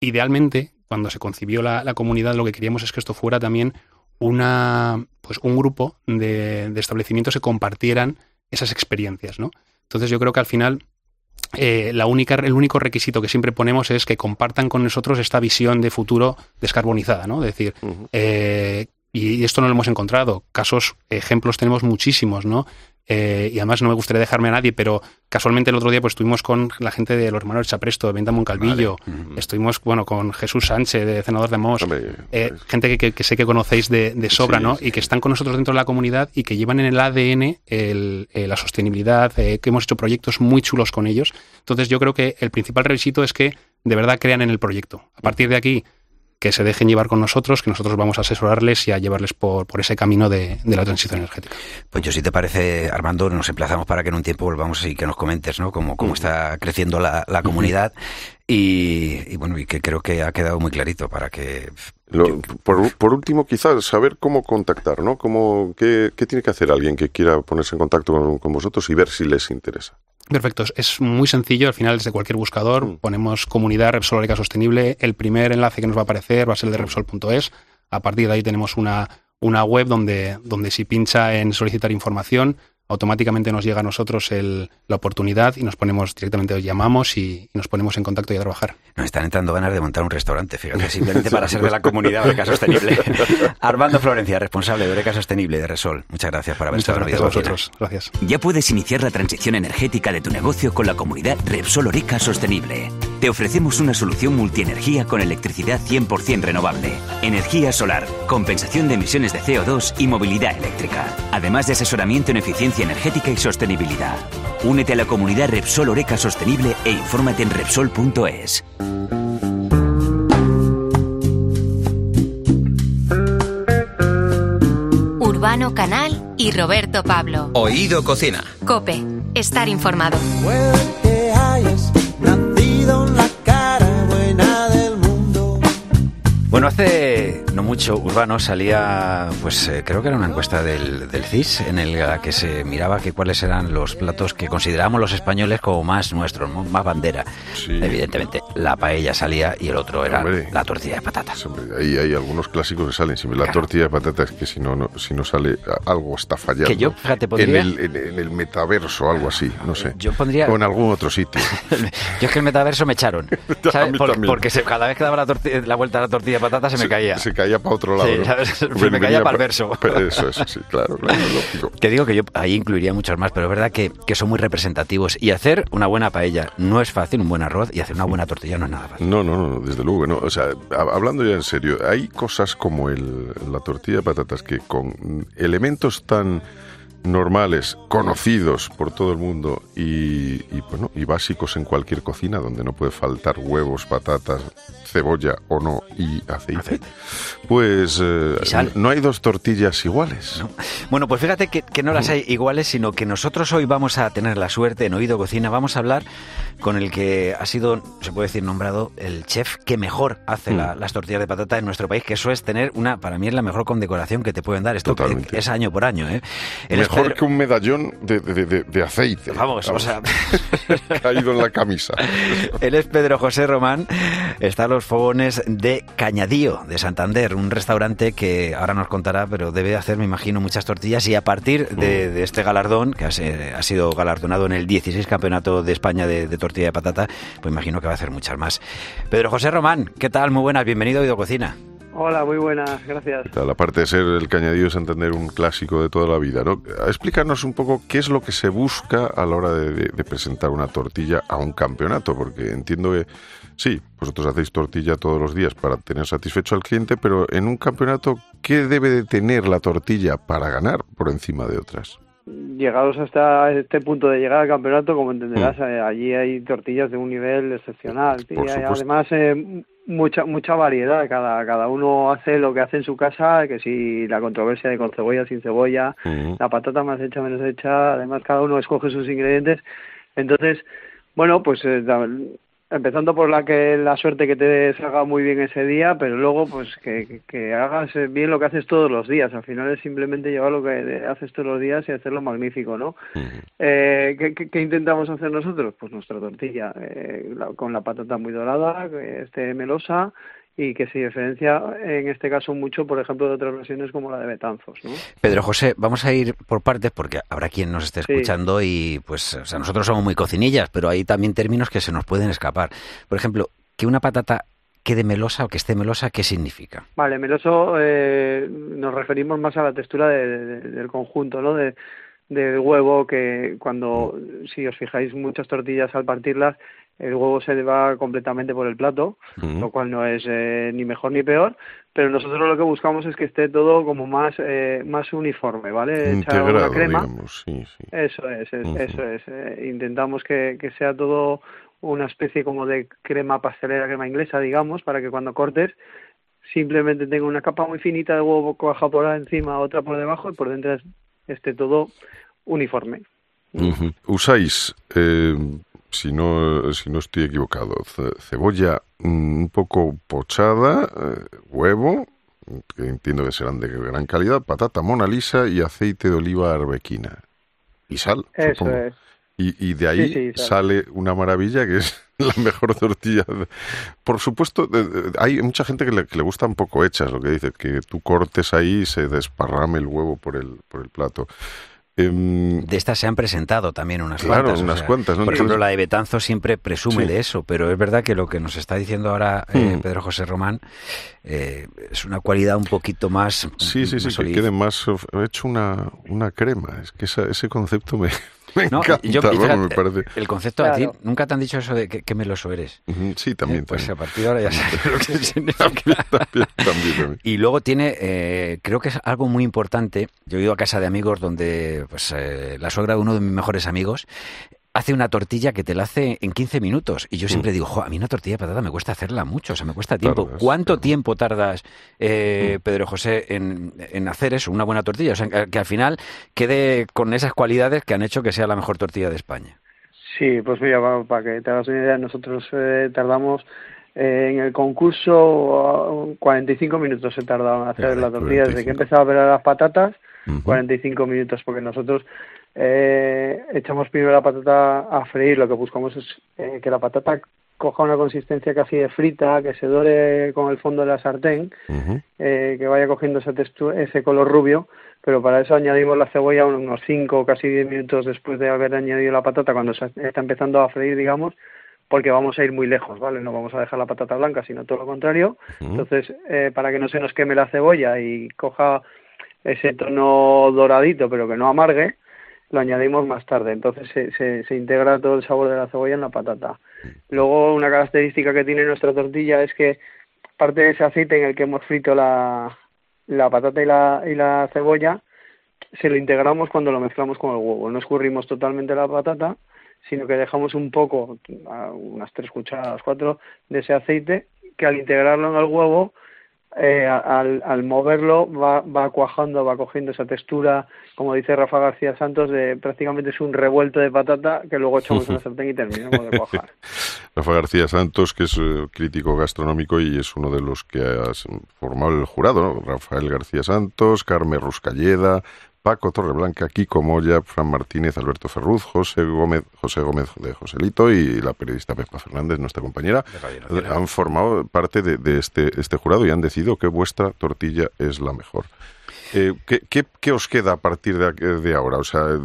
idealmente, cuando se concibió la, la comunidad, lo que queríamos es que esto fuera también una, pues un grupo de, de establecimientos que compartieran esas experiencias, ¿no? Entonces yo creo que al final eh, la única, el único requisito que siempre ponemos es que compartan con nosotros esta visión de futuro descarbonizada, ¿no? Es decir, eh, y esto no lo hemos encontrado. Casos, ejemplos tenemos muchísimos, ¿no? Eh, y además no me gustaría dejarme a nadie, pero casualmente el otro día pues estuvimos con la gente de los hermanos Chapresto, de Venta Moncalvillo, estuvimos bueno con Jesús Sánchez, de Senador de Mos, eh, gente que, que- que sé que conocéis de, de sobra, ¿no? Y que están con nosotros dentro de la comunidad y que llevan en el ADN el- eh, la sostenibilidad, eh, que hemos hecho proyectos muy chulos con ellos. Entonces yo creo que el principal requisito es que de verdad crean en el proyecto. A partir de aquí, que se dejen llevar con nosotros, que nosotros vamos a asesorarles y a llevarles por, por ese camino de, de la transición energética. Pues yo, si te parece, Armando, nos emplazamos para que en un tiempo volvamos y que nos comentes, ¿no? Cómo, cómo está creciendo la, la comunidad. Y, y bueno, y que creo que ha quedado muy clarito para que. Lo- por, por último, quizás saber cómo contactar, ¿no? Cómo, qué, qué tiene que hacer alguien que quiera ponerse en contacto con, con vosotros y ver si les interesa? Perfecto, es- muy sencillo, al final desde cualquier buscador ponemos comunidad Repsol Eólica Sostenible, el primer enlace que nos va a aparecer va a ser el de Repsol.es, a partir de ahí tenemos una, una web donde, donde si pincha en solicitar información, automáticamente nos llega a nosotros el- la oportunidad y nos ponemos directamente, os llamamos y, y nos ponemos en contacto y a trabajar. Nos están entrando ganas de montar un restaurante, fíjate, [LAUGHS] simplemente para ser de la comunidad Oreca Sostenible. [LAUGHS] Armando Florencia, responsable de Oreca Sostenible de Resol. Muchas gracias por haber Muchas estado gracias a vosotros. Gracias. Ya puedes iniciar la transición energética de tu negocio con la comunidad Repsol Oreca Sostenible. Te ofrecemos una solución multienergía con electricidad 100% renovable, energía solar, compensación de emisiones de CO2 y movilidad eléctrica, además de asesoramiento en eficiencia energética y sostenibilidad. Únete a la comunidad Repsol Oreca Sostenible e infórmate en Repsol.es. Urbano Canal y Roberto Pablo. Oído Cocina. Cope, estar informado. Bueno, hace no mucho, Urbano salía, pues eh, creo que era una encuesta del, del CIS en el, la que se miraba que cuáles eran los platos que consideramos los españoles como más nuestros, más bandera. Evidentemente, la paella salía y el otro era Hombre. la tortilla de patatas. Ahí hay algunos clásicos que salen. Si la tortilla de patatas, que si no, no- si no sale, algo está fallando. Que yo, fíjate, En el, en, en el metaverso, algo así, no sé. Yo pondría- O en algún otro sitio. [LAUGHS] Yo es que el metaverso me echaron. [LAUGHS] porque se- cada vez que daba la, vuelta a la tortilla de patata se me caía. Se caía para otro lado. Sí, ¿no? ¿sabes? [LAUGHS] Se me caía venía pa'l pa- verso. [LAUGHS] Eso, eso, sí, claro, claro, [LAUGHS] lógico. Digo que yo ahí incluiría muchos más, pero es verdad que, que son muy representativos. Y hacer una buena paella no es fácil, un buen arroz, y hacer una buena tortilla no es nada fácil. No, no, no, desde luego no. O sea, ha- hablando ya en serio, hay cosas como el, la tortilla de patatas que con elementos tan normales, conocidos por todo el mundo y, y, bueno, y básicos en cualquier cocina donde no puede faltar huevos, patatas, cebolla o no y aceite, pues eh, Y no hay dos tortillas iguales. Bueno, pues fíjate que, que no las hay iguales, sino que nosotros hoy vamos a tener la suerte en Oído Cocina, vamos a hablar con el que ha sido, se puede decir, nombrado el chef que mejor hace Mm. la- las tortillas de patata en nuestro país, que eso es tener una, para mí es la mejor condecoración que te pueden dar. Esto Totalmente. es año por año, ¿eh? Mejor que un medallón de, de- de- de aceite. Vamos, o sea, [LAUGHS] caído en la camisa. [LAUGHS] Él es Pedro José Román, está a los fogones de Cañadío, de Santander, un restaurante que ahora nos contará, pero debe hacer, me imagino, muchas tortillas y a partir de, de este galardón, que ha, sido galardonado en el 16 Campeonato de España de, de Tortilla de Patata, pues imagino que va a hacer muchas más. Pedro José Román, ¿qué tal? Muy buenas, bienvenido a Oído Cocina. Hola, muy buenas, gracias. Tal, aparte de ser el Cañadillo de Santander un clásico de toda la vida, ¿no? Explícanos un poco qué es lo que se busca a la hora de, de- de presentar una tortilla a un campeonato, porque entiendo que sí, vosotros hacéis tortilla todos los días para tener satisfecho al cliente, pero en un campeonato, ¿qué debe de tener la tortilla para ganar por encima de otras? Llegados hasta este punto de llegar al campeonato, como entenderás, eh, allí hay tortillas de un nivel excepcional. Y Por supuesto. además eh, mucha mucha variedad. Cada cada uno hace lo que hace en su casa, que si la controversia de con cebolla, sin cebolla, la patata más hecha, menos hecha. Además, cada uno escoge sus ingredientes. Entonces, bueno, pues eh, empezando por la que la suerte que te salga muy bien ese día, pero luego pues que, que- que hagas bien lo que haces todos los días. Al final es simplemente llevar lo que haces todos los días y hacerlo magnífico, ¿no? Eh, ¿qué, qué, qué intentamos hacer nosotros? Pues nuestra tortilla, eh, la- con la patata muy dorada, que esté melosa y que se diferencia en este caso mucho, por ejemplo, de otras versiones como la de Betanzos. ¿no? Pedro José, vamos a ir por partes porque habrá quien nos esté escuchando y pues o sea, nosotros somos muy cocinillas, pero hay también términos que se nos pueden escapar. Por ejemplo, que una patata quede melosa o que esté melosa, ¿qué significa? Vale, meloso eh, nos referimos más a la textura de- de- del conjunto, ¿no? De, del huevo que cuando, si os fijáis, muchas tortillas al partirlas, el huevo se va completamente por el plato, lo cual no es eh, ni mejor ni peor, pero nosotros lo que buscamos es que esté todo como más eh, más uniforme, ¿vale? Echar una Integrado, crema. digamos, sí, sí. Eso es, es- eso es. eh, intentamos que, que sea todo una especie como de crema pastelera, crema inglesa, digamos, para que cuando cortes simplemente tenga una capa muy finita de huevo coja por encima, otra por debajo y por dentro es- esté todo uniforme. Ujú. Usáis, eh, si no, si no estoy equivocado, ce- cebolla mm, un poco pochada, eh, huevo, que entiendo que serán de gran calidad, patata mona lisa y aceite de oliva arbequina. Y sal, Eso supongo. es. Y, y de ahí Sí, sí, sal. sale una maravilla que es [LAUGHS] la mejor tortilla. Por supuesto, hay mucha gente que le, que le gusta un poco hechas, lo que dice, que tú cortes ahí y se desparrame el huevo por el, por el plato. Em, De estas se han presentado también unas Claro, cuantas. o unas sea, cuantas, ¿no? Por ejemplo, la de Betanzo siempre presume Sí. de eso, pero es verdad que lo que nos está diciendo ahora eh, Mm. Pedro José Román eh, es una cualidad un poquito más. Sí, sí, sí, que quede más. He hecho una, una crema. Es que esa- ese concepto me, me No, encanta. yo- fíjate, me parece. El concepto a ti, Claro. nunca te han dicho eso de que, que meloso eres. Sí, también. Eh, pues también. a partir de ahora ya [LAUGHS] sabes lo que significa. También, también, también. Y luego tiene, eh, creo que es algo muy importante. Yo he ido a casa de amigos donde pues, eh, la suegra de uno de mis mejores amigos hace una tortilla que te la hace en 15 minutos. Y yo siempre digo, jo, a mí una tortilla de patata me cuesta hacerla mucho, o sea, me cuesta tiempo. Tardas, ¿Cuánto tiempo tardas, eh, Pedro José, en, en hacer eso, una buena tortilla? O sea, que, que al final quede con esas cualidades que han hecho que sea la mejor tortilla de España. Sí, pues mira, para que te hagas una idea, nosotros eh, tardamos eh, en el concurso ah, 45 minutos se tardaron en hacer la tortilla, desde 45. que empezaba a pelar las patatas, Ujú. 45 minutos, porque nosotros eh, echamos primero la patata a freír, lo que buscamos es eh, que la patata coja una consistencia casi de frita, que se dore con el fondo de la sartén, eh, que vaya cogiendo esa textura, ese color rubio, pero para eso añadimos la cebolla unos 5 o casi 10 minutos después de haber añadido la patata, cuando se está empezando a freír, digamos, porque vamos a ir muy lejos, ¿vale? No vamos a dejar la patata blanca, sino todo lo contrario. Entonces, eh, para que no se nos queme la cebolla y coja ese tono doradito, pero que no amargue, lo añadimos más tarde. Entonces se, se, se integra todo el sabor de la cebolla en la patata. Luego, una característica que tiene nuestra tortilla es que parte de ese aceite en el que hemos frito la, la patata y la, y la cebolla, se lo integramos cuando lo mezclamos con el huevo. No escurrimos totalmente la patata, sino que dejamos un poco, unas tres cucharadas, cuatro, de ese aceite, que al integrarlo en el huevo, eh, al, al moverlo va, va cuajando, va cogiendo esa textura, como dice Rafa García Santos, de prácticamente es un revuelto de patata que luego echamos en la sartén y terminamos de cuajar. [LAUGHS] Rafa García Santos, que es eh, crítico gastronómico y es uno de los que ha formado el jurado, ¿no? Rafael García Santos, Carmen Ruscalleda, Paco Torreblanca, Kiko Moya, Fran Martínez, Alberto Ferruz, José Gómez, José Gómez de Joselito y la periodista Pepa Fernández, nuestra compañera, han formado parte de, de este, este jurado y han decidido que vuestra tortilla es la mejor. Eh, ¿qué, qué, qué os queda a partir de, aquí- de ahora? O sea,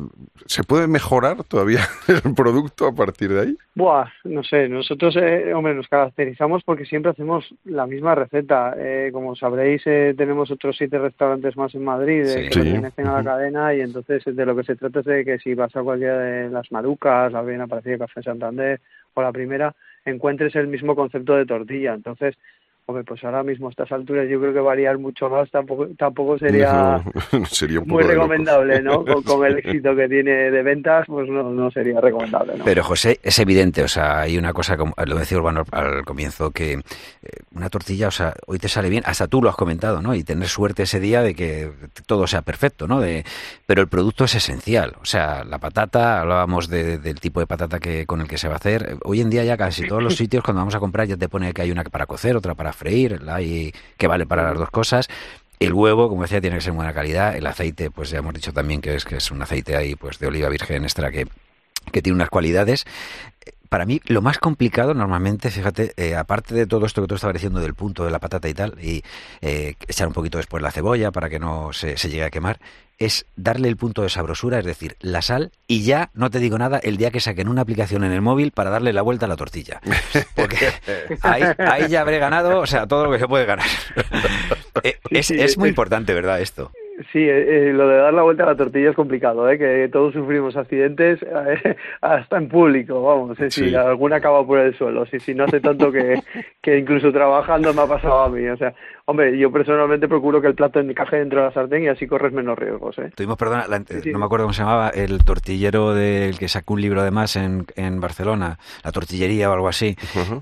¿se puede mejorar todavía [LAUGHS] el producto a partir de ahí? Buah, no sé, nosotros, eh, hombre, nos caracterizamos porque siempre hacemos la misma receta. Eh, como sabréis, eh, tenemos otros siete restaurantes más en Madrid eh, Sí. que Sí. pertenecen a la cadena y entonces de lo que se trata es de que si vas a cualquiera de las Marucas, la bien aparecida Café Santander o la primera, encuentres el mismo concepto de tortilla. Entonces, hombre, pues ahora mismo a estas alturas yo creo que variar mucho más tampoco, tampoco sería... [LAUGHS] No, sería un Muy poco locos. recomendable, ¿no? [LAUGHS] Con, con el éxito que tiene de ventas, pues no, no sería recomendable, ¿no? Pero José, es evidente, o sea, hay una cosa, como lo decía Urbano al comienzo, que eh, una tortilla, o sea, hoy te sale bien, hasta tú lo has comentado, ¿no? Y tener suerte ese día de que todo sea perfecto, ¿no? De, pero el producto es esencial, o sea, la patata, hablábamos de- del tipo de patata que con el que se va a hacer. Hoy en día ya casi todos los [LAUGHS] sitios cuando vamos a comprar ya te pone que hay una para cocer, otra para freír, la hay que vale para las dos cosas. El huevo, como decía, tiene que ser buena calidad. El aceite, pues ya hemos dicho también que es que es un aceite ahí, pues de oliva virgen extra que que tiene unas cualidades. Para mí, lo más complicado normalmente, fíjate, eh, aparte de todo esto que tú estabas diciendo del punto de la patata y tal, y eh, echar un poquito después la cebolla para que no se, se llegue a quemar, es darle el punto de sabrosura, es decir, la sal, y ya no te digo nada el día que saquen una aplicación en el móvil para darle la vuelta a la tortilla. [LAUGHS] Porque ahí, ahí ya habré ganado, o sea, todo lo que se puede ganar. [LAUGHS] Eh, es, Sí, es muy es- importante, ¿verdad? Esto. Sí, eh, eh, lo de dar la vuelta a la tortilla es complicado, ¿eh? que todos sufrimos accidentes eh, [LAUGHS] hasta en público, vamos, eh, si Sí. alguna acaba por el suelo, sí, no hace tanto que, que incluso trabajando me ha pasado a mí, o sea, hombre, yo personalmente procuro que el plato encaje dentro de la sartén y así corres menos riesgos, ¿eh? Tuvimos, perdona, la- sí. no me acuerdo cómo se llamaba, el tortillero del que sacó un libro además en, en Barcelona, la tortillería o algo así,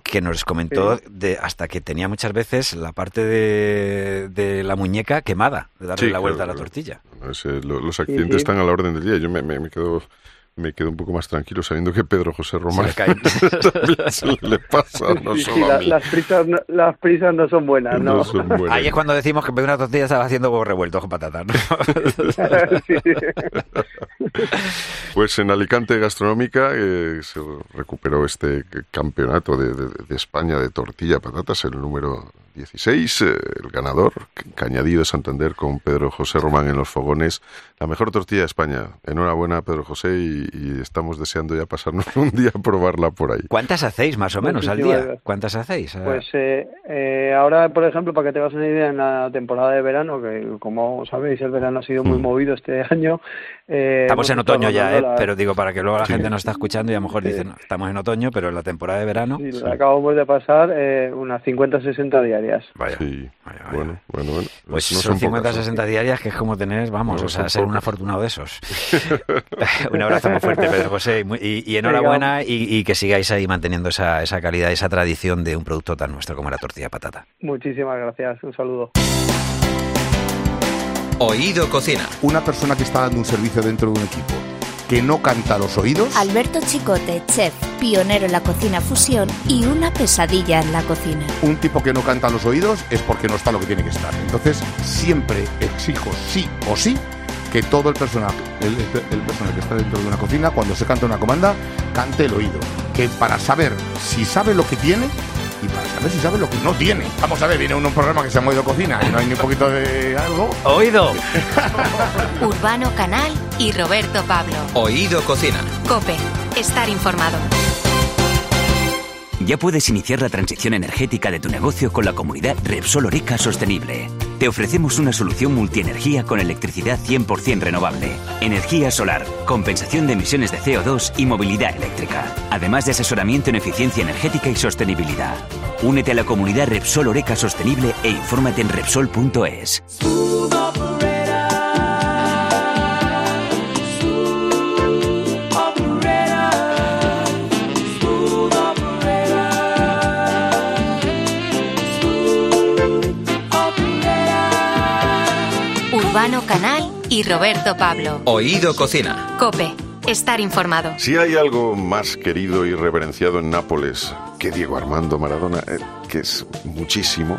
que nos comentó Sí. de hasta que tenía muchas veces la parte de, de la muñeca quemada, de darle Sí, la vuelta claro, a la claro. tortilla. Lo- los accidentes sí. están a la orden del día. Yo me, me, me quedo me quedo un poco más tranquilo sabiendo que Pedro José Román le cae. [LAUGHS] también se le pasa, no Sí, solo sí, a la- mí. las, prisas, no- las prisas no son buenas, ¿no? No son [LAUGHS] buenas. Ahí es cuando decimos que en una tortilla estaba haciendo huevos revueltos con patatas. ¿no? [LAUGHS] Pues en Alicante Gastronómica eh, se recuperó este campeonato de, de- de España de tortilla patatas, el número 16, eh, el ganador, Cañadillo de Santander con Pedro José Román en los fogones, la mejor tortilla de España. Enhorabuena Pedro José y, y estamos deseando ya pasarnos [LAUGHS] un día a probarla por ahí. ¿Cuántas hacéis más o menos al día? ¿Cuántas hacéis? Eh, Pues eh, eh, ahora, por ejemplo, para que te hagas una idea, en la temporada de verano, que como sabéis, el verano ha sido muy movido este [LAUGHS] año. eh, Estamos en otoño ya, ¿eh? las- pero digo para que luego la Sí. gente nos está escuchando y a lo mejor dicen, "No, estamos en otoño, pero en la temporada de verano. Sí, acabamos de pasar eh, unas 50-60 diarias. Vaya. Sí, bueno, bueno, bueno. Pues no son son pocas, 50-60 diarias que es como tener, vamos, No, o sea, ser un afortunado de esos. [LAUGHS] [LAUGHS] un abrazo muy fuerte, Pedro José, y muy- y, y enhorabuena y, y que sigáis ahí manteniendo esa, esa calidad, esa tradición de un producto tan nuestro como la tortilla de patata. Muchísimas gracias. Un saludo. Oído Cocina. Una persona que está dando un servicio dentro de un equipo que no canta a los oídos. Alberto Chicote, chef, pionero en la cocina fusión y una pesadilla en la cocina. Un tipo que no canta a los oídos es porque no está lo que tiene que estar. Entonces, siempre exijo sí o sí que todo el personal, el, el personal que está dentro de una cocina, cuando se canta una comanda, cante el oído. Que para saber si sabe lo que tiene y para saber si sabe lo que no tiene. Vamos a ver, viene un programa que se llama Oído Cocina y no hay ni un poquito de algo. ¡Oído! [LAUGHS] Urbano Canal y Roberto Pablo. Oído Cocina. Cope, estar informado. Ya puedes iniciar la transición energética de tu negocio con la comunidad Repsol Oreca Sostenible. Te ofrecemos una solución multienergía con electricidad 100% renovable, energía solar, compensación de emisiones de CO2 y movilidad eléctrica, además de asesoramiento en eficiencia energética y sostenibilidad. Únete a la comunidad Repsol Oreca Sostenible e infórmate en Repsol.es. Canal y Roberto Pablo. Oído Cocina. Cope, estar informado. Si hay algo más querido y reverenciado en Nápoles que Diego Armando Maradona, eh, que es muchísimo,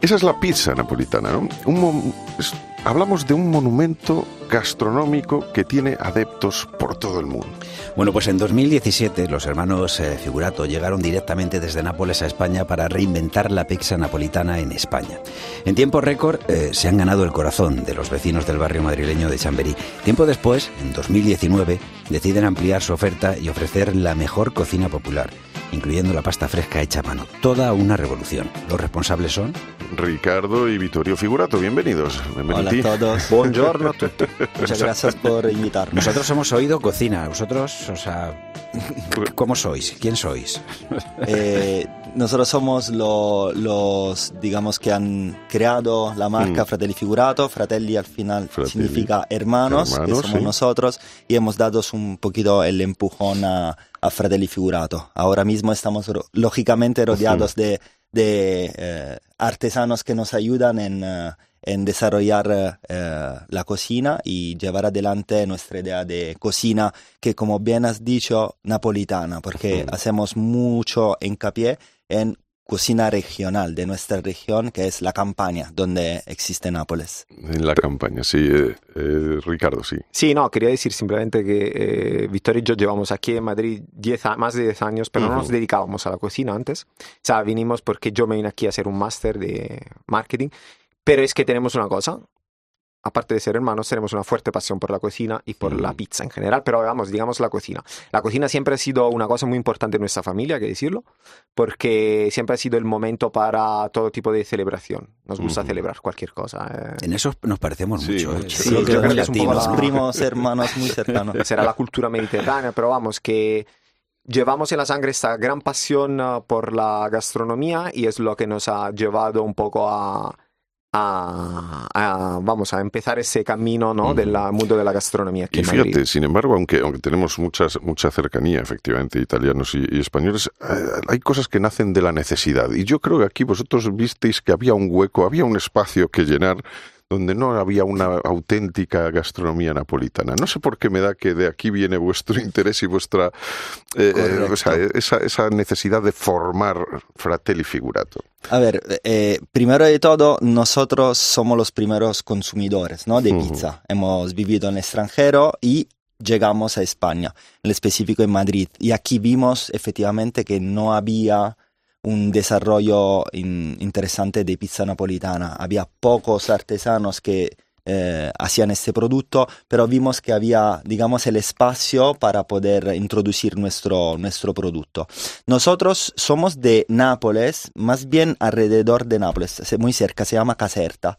esa es la pizza napolitana. ¿no? Un es- hablamos de un monumento gastronómico que tiene adeptos por todo el mundo. Bueno, pues en 2017 los hermanos eh, Figurato llegaron directamente desde Nápoles a España para reinventar la pizza napolitana en España. En tiempo récord eh, se han ganado el corazón de los vecinos del barrio madrileño de Chamberí. Tiempo después, en 2019, deciden ampliar su oferta y ofrecer la mejor cocina popular, incluyendo la pasta fresca hecha a mano. Toda una revolución. Los responsables son... Ricardo y Vittorio Figurato, bienvenidos. Hola a todos. [LAUGHS] Buongiorno. Muchas gracias por invitarnos. Nosotros hemos oído cocina. Vosotros, o sea, ¿cómo sois? ¿Quién sois? Eh, nosotros somos lo- los, digamos, que han creado la marca Mm. Fratelli Figurato. Fratelli al final Fratelli. significa hermanos, Hermanos, que somos sí. nosotros, y hemos dado un poquito el empujón a, a Fratelli Figurato. Ahora mismo estamos lógicamente rodeados de, de eh, artesanos que nos ayudan en, eh, en desarrollar eh, la cocina y llevar adelante nuestra idea de cocina que, como bien has dicho, napolitana, porque hacemos mucho hincapié en cocina regional de nuestra región, que es la Campania, donde existe Nápoles. En la campaña, sí. eh, eh, Ricardo, sí. Sí, no, quería decir simplemente que eh, Víctor y yo llevamos aquí en Madrid 10 a- más de 10 años, pero no nos dedicábamos a la cocina antes. O sea, vinimos porque yo me vine aquí a hacer un máster de marketing, pero es que tenemos una cosa. Aparte de ser hermanos, tenemos una fuerte pasión por la cocina y por la pizza en general, pero vamos, digamos la cocina. La cocina siempre ha sido una cosa muy importante en nuestra familia, hay que decirlo, porque siempre ha sido el momento para todo tipo de celebración. Nos gusta celebrar cualquier cosa. eh. En eso nos parecemos mucho. ¿eh? Sí, Creo yo que creo muy que es un poco latinos. la- Primos hermanos muy cercanos. Será la cultura mediterránea, pero vamos, que llevamos en la sangre esta gran pasión ah, por la gastronomía y es lo que nos ha llevado un poco a, a- a, vamos, a empezar ese camino ¿no? del mundo de la gastronomía aquí Y en Madrid. fíjate, sin embargo, aunque, aunque tenemos muchas, mucha cercanía, efectivamente, italianos y, y españoles, eh, hay cosas que nacen de la necesidad. Y yo creo que aquí vosotros visteis que había un hueco, había un espacio que llenar donde no había una auténtica gastronomía napolitana. No sé por qué me da que de aquí viene vuestro [LAUGHS] interés y vuestra eh, eh, o sea, esa, esa necesidad de formar fratelli figurato. A ver, eh, primero de todo, nosotros somos los primeros consumidores ¿no? de pizza. Hemos vivido en el extranjero y llegamos a España, en específico en Madrid. Y aquí vimos efectivamente que no había un desarrollo in- interesante de pizza napolitana. Había pocos artesanos que eh, hacían este producto, pero vimos que había, digamos, el espacio para poder introducir nuestro, nuestro producto. Nosotros somos de Nápoles, más bien alrededor de Nápoles, muy cerca, se llama Caserta.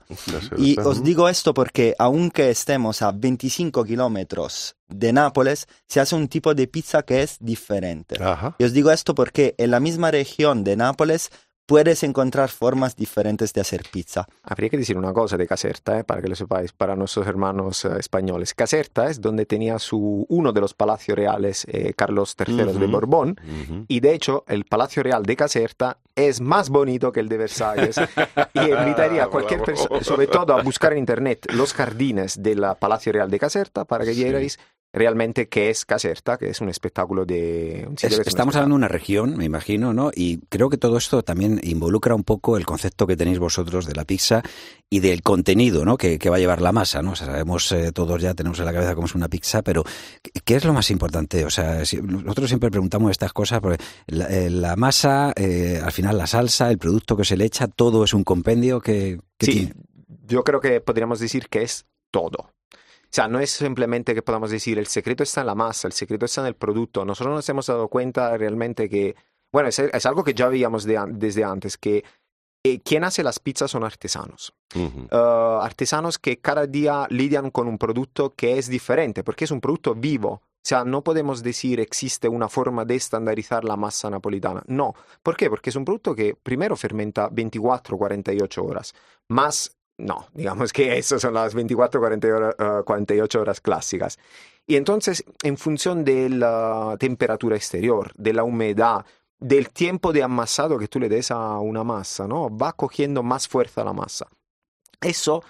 Y os digo esto porque aunque estemos a 25 kilómetros de Nápoles, se hace un tipo de pizza que es diferente. Y os digo esto porque en la misma región de Nápoles puedes encontrar formas diferentes de hacer pizza. Habría que decir una cosa de Caserta, eh, para que lo sepáis, para nuestros hermanos eh, españoles. Caserta es donde tenía su, uno de los palacios reales, eh, Carlos III de Ujú. Borbón, y de hecho el Palacio Real de Caserta es más bonito que el de Versalles. [LAUGHS] y invitaría a cualquier persona, sobre todo a buscar en internet los jardines del Palacio Real de Caserta para que vierais realmente qué es Caserta, que es un espectáculo de... Un Es- es estamos hablando de una región, me imagino, ¿no? Y creo que todo esto también involucra un poco el concepto que tenéis vosotros de la pizza y del contenido, ¿no? Que, que va a llevar la masa, ¿no? O sea, sabemos eh, todos ya, tenemos en la cabeza cómo es una pizza, pero ¿qué- ¿qué es lo más importante? O sea, si- nosotros siempre preguntamos estas cosas porque la, eh, la masa, eh, al final la salsa, el producto que se le echa, todo es un compendio que... que Sí, tiene. yo creo que podríamos decir que es todo. O sea, no es simplemente que podamos decir el secreto está en la masa, el secreto está en el producto. Nosotros nos hemos dado cuenta realmente que, bueno, es, es algo que ya veíamos de desde antes, que eh, quien hace las pizzas son artesanos. Uh, artesanos que cada día lidian con un producto que es diferente, porque es un producto vivo. O sea, no podemos decir existe una forma de estandarizar la masa napolitana. No. ¿Por qué? Porque es un producto que primero fermenta 24, 48 horas. Más, no, digamos que esas son las 24, 40 hora- uh, 48 horas clásicas. Y entonces, en función de la temperatura exterior, de la humedad, del tiempo de amasado que tú le des a una masa, ¿no? Va cogiendo más fuerza la masa eso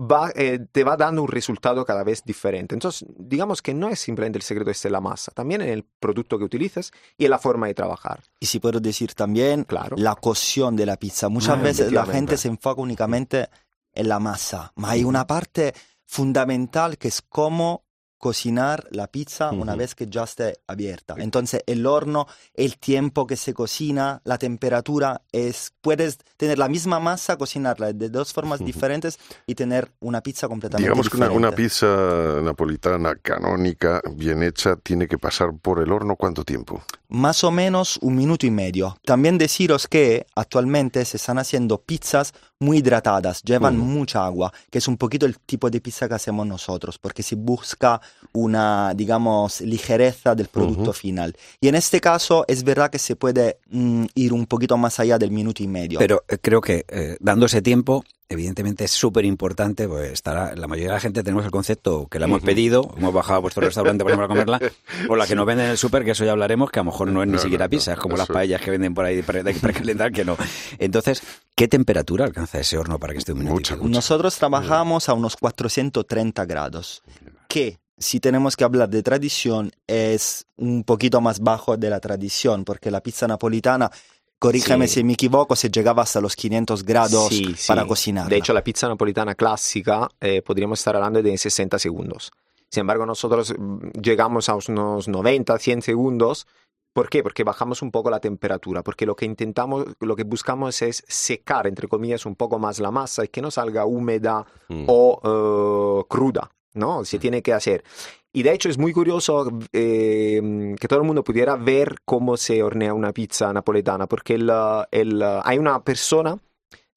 va, eh, te va dando un resultado cada vez diferente. Entonces, digamos que no es simplemente el secreto este la masa, también en el producto que utilices y en la forma de trabajar. Y si puedo decir también la cocción de la pizza. Muchas Ah, veces la gente se enfoca únicamente en la masa, ma hay una parte fundamental que es cómo cocinar la pizza una vez que ya esté abierta. Entonces el horno, el tiempo que se cocina, la temperatura, es puedes tener la misma masa, cocinarla de dos formas diferentes y tener una pizza completamente Digamos que una pizza napolitana canónica, bien hecha, tiene que pasar por el horno cuánto tiempo. Más o menos un minuto y medio. También deciros que actualmente se están haciendo pizzas muy hidratadas, llevan mucha agua, que es un poquito el tipo de pizza que hacemos nosotros, porque se busca una, digamos, ligereza del producto final. Y en este caso es verdad que se puede mm, ir un poquito más allá del minuto y medio. Pero eh, creo que eh, dando ese tiempo, evidentemente es súper importante, pues estará, la mayoría de la gente tenemos el concepto que la hemos pedido, hemos bajado a vuestro restaurante por ejemplo a comerla, o la que nos venden en el súper, que eso ya hablaremos, que a lo mejor no es ni siquiera no, pizza, es como las paellas que venden por ahí para, de precalentar, que no. Entonces, ¿qué temperatura alcanza ese horno para que esté un minuto? Nosotros trabajamos a unos 430 grados, que si tenemos que hablar de tradición es un poquito más bajo de la tradición, porque la pizza napolitana corrígeme Sí. si me equivoco, se llegaba hasta los 500 grados Sí, sí. para cocinar. De hecho, la pizza napolitana clásica eh, podríamos estar hablando de 60 segundos. Sin embargo, nosotros mm, llegamos a unos 90, 100 segundos. ¿Por qué? Porque bajamos un poco la temperatura, porque lo que intentamos, lo que buscamos es secar, entre comillas, un poco más la masa y que no salga húmeda Mm. o eh, cruda, ¿no? Se tiene que hacer. Y de hecho es muy curioso eh, que todo el mundo pudiera ver cómo se hornea una pizza napoletana, porque el, el- hay una persona,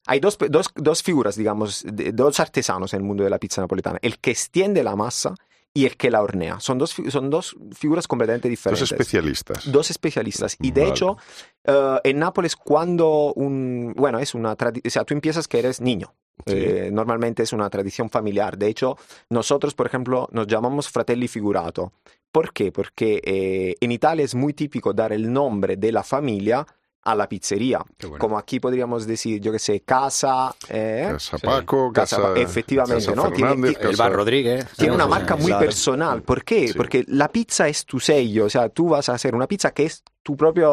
hay dos, dos, dos figuras, digamos, de- dos artesanos en el mundo de la pizza napoletana, el que extiende la masa y el que la hornea. Son dos, son dos figuras completamente Dos diferentes. especialistas. Dos especialistas. Y de Vale. hecho, eh, en Nápoles, cuando un. Bueno, es una tradición. O sea, tú empiezas que eres niño. Eh, normalmente es una tradición familiar. De hecho, nosotros, por ejemplo, nos llamamos fratelli figurato. ¿Por qué? Porque eh, en Italia es muy típico dar el nombre de la familia a la pizzería. Como aquí podríamos decir, yo qué sé, casa. eh, Casa Paco, casa, Pa- efectivamente, casa ¿no? Tiene- Fernández, tiene- casa- tiene una Sí, marca muy claro. personal. ¿Por qué? Porque la pizza es tu sello. O sea, tú vas a hacer una pizza que es tu propia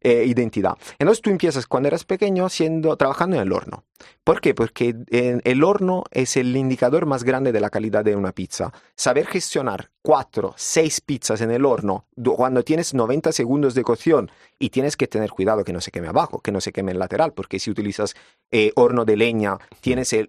eh, identidad. Entonces tú empiezas cuando eras pequeño siendo, trabajando en el horno. ¿Por qué? Porque el horno es el indicador más grande de la calidad de una pizza. Saber gestionar cuatro, seis pizzas en el horno cuando tienes 90 segundos de cocción y tienes que tener cuidado que no se queme abajo, que no se queme en lateral, porque si utilizas eh, horno de leña, tienes el,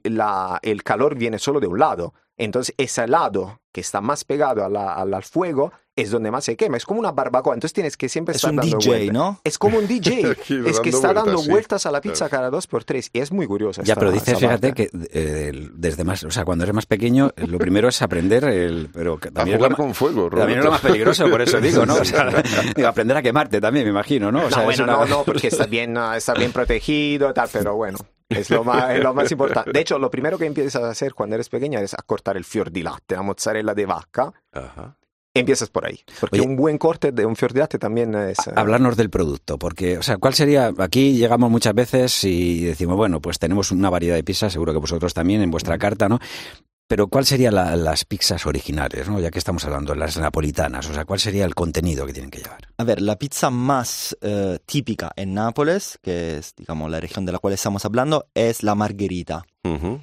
el calor viene solo de un lado. Entonces ese lado que está más pegado a la- al, al fuego es donde más se quema. Es como una barbacoa. Entonces tienes que siempre Es estar un dando DJ, vueltas. ¿no? Es como un DJ. [LAUGHS] Es que dando está dando vueltas, sí. vueltas a la pizza cada dos por tres. Y es muy curioso. Ya, esta- pero dices, fíjate parte. que eh, desde más, o sea, cuando eres más pequeño, eh, lo primero es aprender, el, pero que también, es jugar lo, ma- con fuego, también es lo más peligroso, por eso digo, ¿no? [LAUGHS] O Sí. sea, digo, aprender a quemarte también, me imagino, ¿no? O sea, no, es bueno, una- no, no, porque está bien, está bien protegido, tal, pero bueno, es lo, más, es lo más importante. De hecho, lo primero que empiezas a hacer cuando eres pequeña es a cortar el fior di latte, la mozzarella de vaca. Empiezas por ahí, porque Oye. un buen corte de un fior di latte también es... eh, Hablarnos del producto, porque, o sea, ¿cuál sería? Aquí llegamos muchas veces y decimos, bueno, pues tenemos una variedad de pizzas, seguro que vosotros también en vuestra carta, ¿no? Pero ¿cuál serían la- las pizzas originales, ¿no? Ya que estamos hablando, las napolitanas, o sea, ¿cuál sería el contenido que tienen que llevar? A ver, la pizza más eh, típica en Nápoles, que es, digamos, la región de la cual estamos hablando, es la margherita,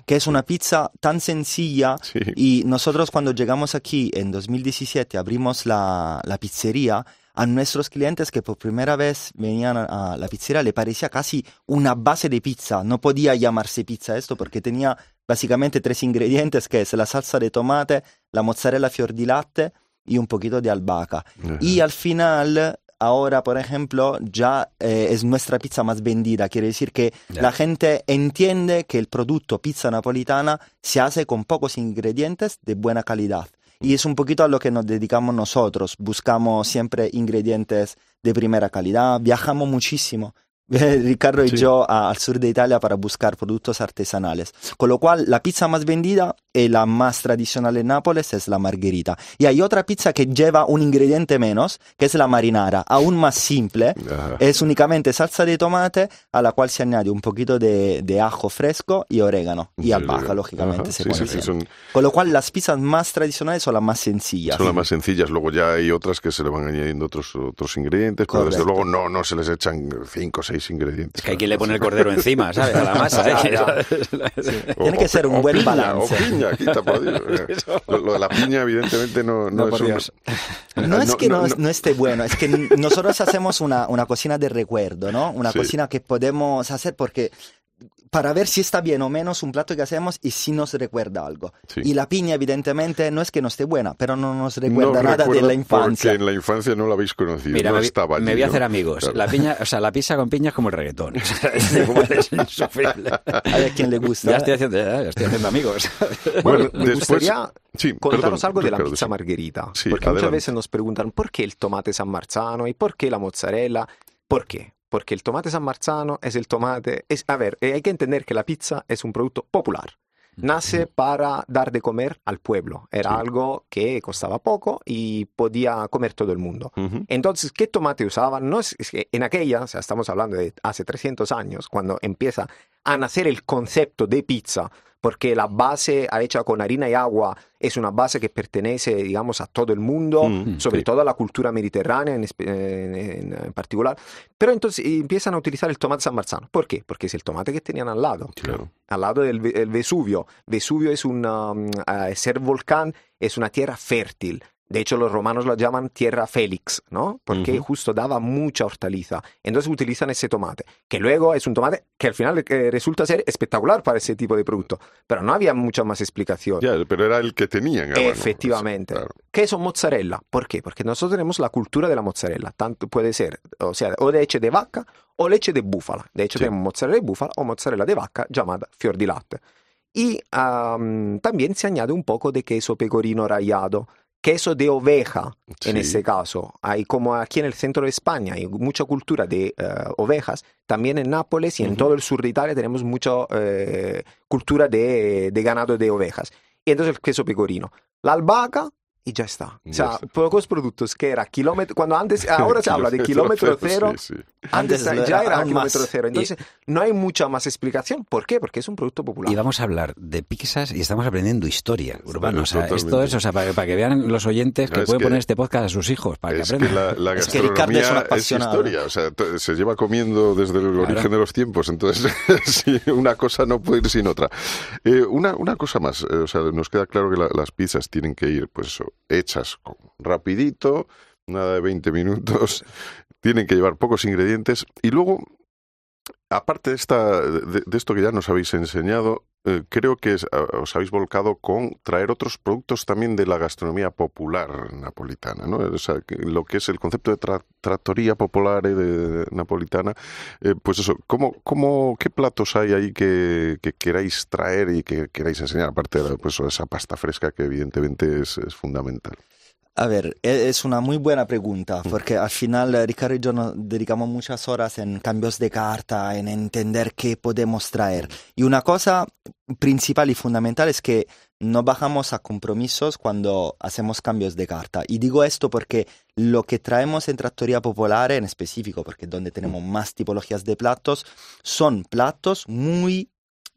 que es una pizza tan sencilla y nosotros cuando llegamos aquí en 2017 abrimos la, la pizzería, a nuestros clientes que por primera vez venían a, a la pizzería le parecía casi una base de pizza, no podía llamarse pizza esto porque tenía básicamente tres ingredientes que es la salsa de tomate, la mozzarella fior di latte y un poquito de albahaca. Y al final, ahora, por ejemplo, ya eh, es nuestra pizza más vendida. Quiere decir que la gente entiende que el producto pizza napolitana se hace con pocos ingredientes de buena calidad. Y es un poquito a lo que nos dedicamos nosotros. Buscamos siempre ingredientes de primera calidad. Viajamos muchísimo. [LAUGHS] Ricardo y yo a- al sur de Italia para buscar productos artesanales. Con lo cual, la pizza más vendida y la más tradicional en Nápoles es la margherita. Y hay otra pizza que lleva un ingrediente menos, que es la marinara, aún más simple. Es únicamente salsa de tomate a la cual se añade un poquito de, de ajo fresco y orégano. Y albahaca, lógicamente, se sí, sí, son, Con lo cual, las pizzas más tradicionales son las más sencillas. son las más sencillas. Luego ya hay otras que se le van añadiendo otros, otros ingredientes, pero desde luego no, no se les echan cinco o seis ingredientes. Es que hay quien le pone el cordero encima, [LAUGHS] ¿sabes? A la masa, ¿eh? Tiene que ser un o buen piña, balance. O piña, quita por Dios. [LAUGHS] Lo, lo de la piña, evidentemente, no, no, No, es Dios. un... [LAUGHS] No es que no, no- no esté bueno, es que nosotros hacemos una, una cocina de recuerdo, ¿no? Una Sí. cocina que podemos hacer porque para ver si está bien o menos un plato que hacemos y si nos recuerda algo. Sí. Y la piña, evidentemente, no es que no esté buena, pero no nos no recuerda nada de la infancia. Porque en la infancia no la habéis conocido. Mira, no me, voy- estaba me allí, voy a ¿no? hacer amigos. Claro. La piña, o sea, la pizza con piña es como el reggaetón. [LAUGHS] [LAUGHS] O sea, es insufrible. A ver quién le gusta. Ya estoy haciendo, ya, ya estoy haciendo amigos. Bueno, me después... gustaría Sí, contaros perdón, algo de la Ricardo, pizza sí. margherita. Sí, porque muchas adelante. veces nos preguntan por qué el tomate San Marzano y por qué la mozzarella. ¿Por qué? Porque el tomate San Marzano es el tomate. Es, a ver, eh, hay que entender que la pizza es un producto popular. Nace para dar de comer al pueblo. Era algo que costaba poco y podía comer todo el mundo. Entonces, ¿qué tomate usaban? No es, es que en aquella, o sea, estamos hablando de hace 300 años, cuando empieza a nacer el concepto de pizza, porque la base hecha con harina y agua es una base que pertenece, digamos, a todo el mundo, Mm, sobre sí. todo a la cultura mediterránea en, en- en- particular. Pero entonces empiezan a utilizar el tomate San Marzano. ¿Por qué? Porque es el tomate que tenían al lado. Al lado del Ve- el Vesubio. Vesubio es un um, eh, ser volcán, es una tierra fértil. De hecho, los romanos la llaman tierra félix, ¿no? Porque Ujú. justo daba mucha hortaliza. Entonces utilizan ese tomate, que luego es un tomate que al final eh, resulta ser espectacular para ese tipo de producto. Pero no había mucha más explicación. Ya, pero era el que tenían. ah, bueno, Efectivamente. Queso mozzarella. ¿Por qué? Porque nosotros tenemos la cultura de la mozzarella. Tanto puede ser, o sea, o leche de vaca o leche de búfala. De hecho, tenemos mozzarella de búfala o mozzarella de vaca llamada fior di latte. Y am, también se añade un poco de queso pecorino rallado. Queso de oveja, en Sí. este caso. Hay como aquí en el centro de España, hay mucha cultura de eh, ovejas. También en Nápoles y en todo el sur de Italia tenemos mucha eh, cultura de, de ganado de ovejas. Y entonces el queso pecorino. La albahaca y ya está. O sea, pocos productos que era kilómetro, cuando antes, [LAUGHS] ahora se habla de kilómetro cero, Sí, sí. antes, Antes ya era kilómetro más. cero. Entonces, no hay mucha más explicación. ¿Por qué? Porque es un producto popular. Y vamos a hablar de pizzas y estamos aprendiendo historia urbana. O sea, esto es, o sea, para, para que vean los oyentes que Es pueden que- poner este podcast a sus hijos, para que Es que aprendan. la, la Es que Ricardo es un gastronomía apasionado. historia, o sea, se lleva comiendo desde el origen de los tiempos, entonces [LAUGHS] sí, una cosa no puede ir sin otra. Eh, una, una cosa más, eh, o sea, nos queda claro que la- las pizzas tienen que ir, pues eso, hechas rapidito, nada de 20 minutos, [LAUGHS] tienen que llevar pocos ingredientes. Y luego, aparte de, esta, de, de esto que ya nos habéis enseñado, eh, creo que es- os habéis volcado con traer otros productos también de la gastronomía popular napolitana, ¿no? O sea, lo que es el concepto de tra- popolare de, de napolitana, eh, pues eso, ¿cómo, cómo, ¿qué platos hay ahí que, que queráis traer y que queráis enseñar? Aparte de pues, esa pasta fresca que evidentemente es, es fundamental. A ver, e- es una muy buena pregunta, porque al final eh, Ricardo y yo nos dedicamos muchas horas en cambios de carta, en entender qué podemos traer. Y una cosa principal y fundamental es que no bajamos a compromisos cuando hacemos cambios de carta. Y digo esto porque lo que traemos en Trattoria Popolare en específico, porque es donde tenemos más tipologías de platos, son platos muy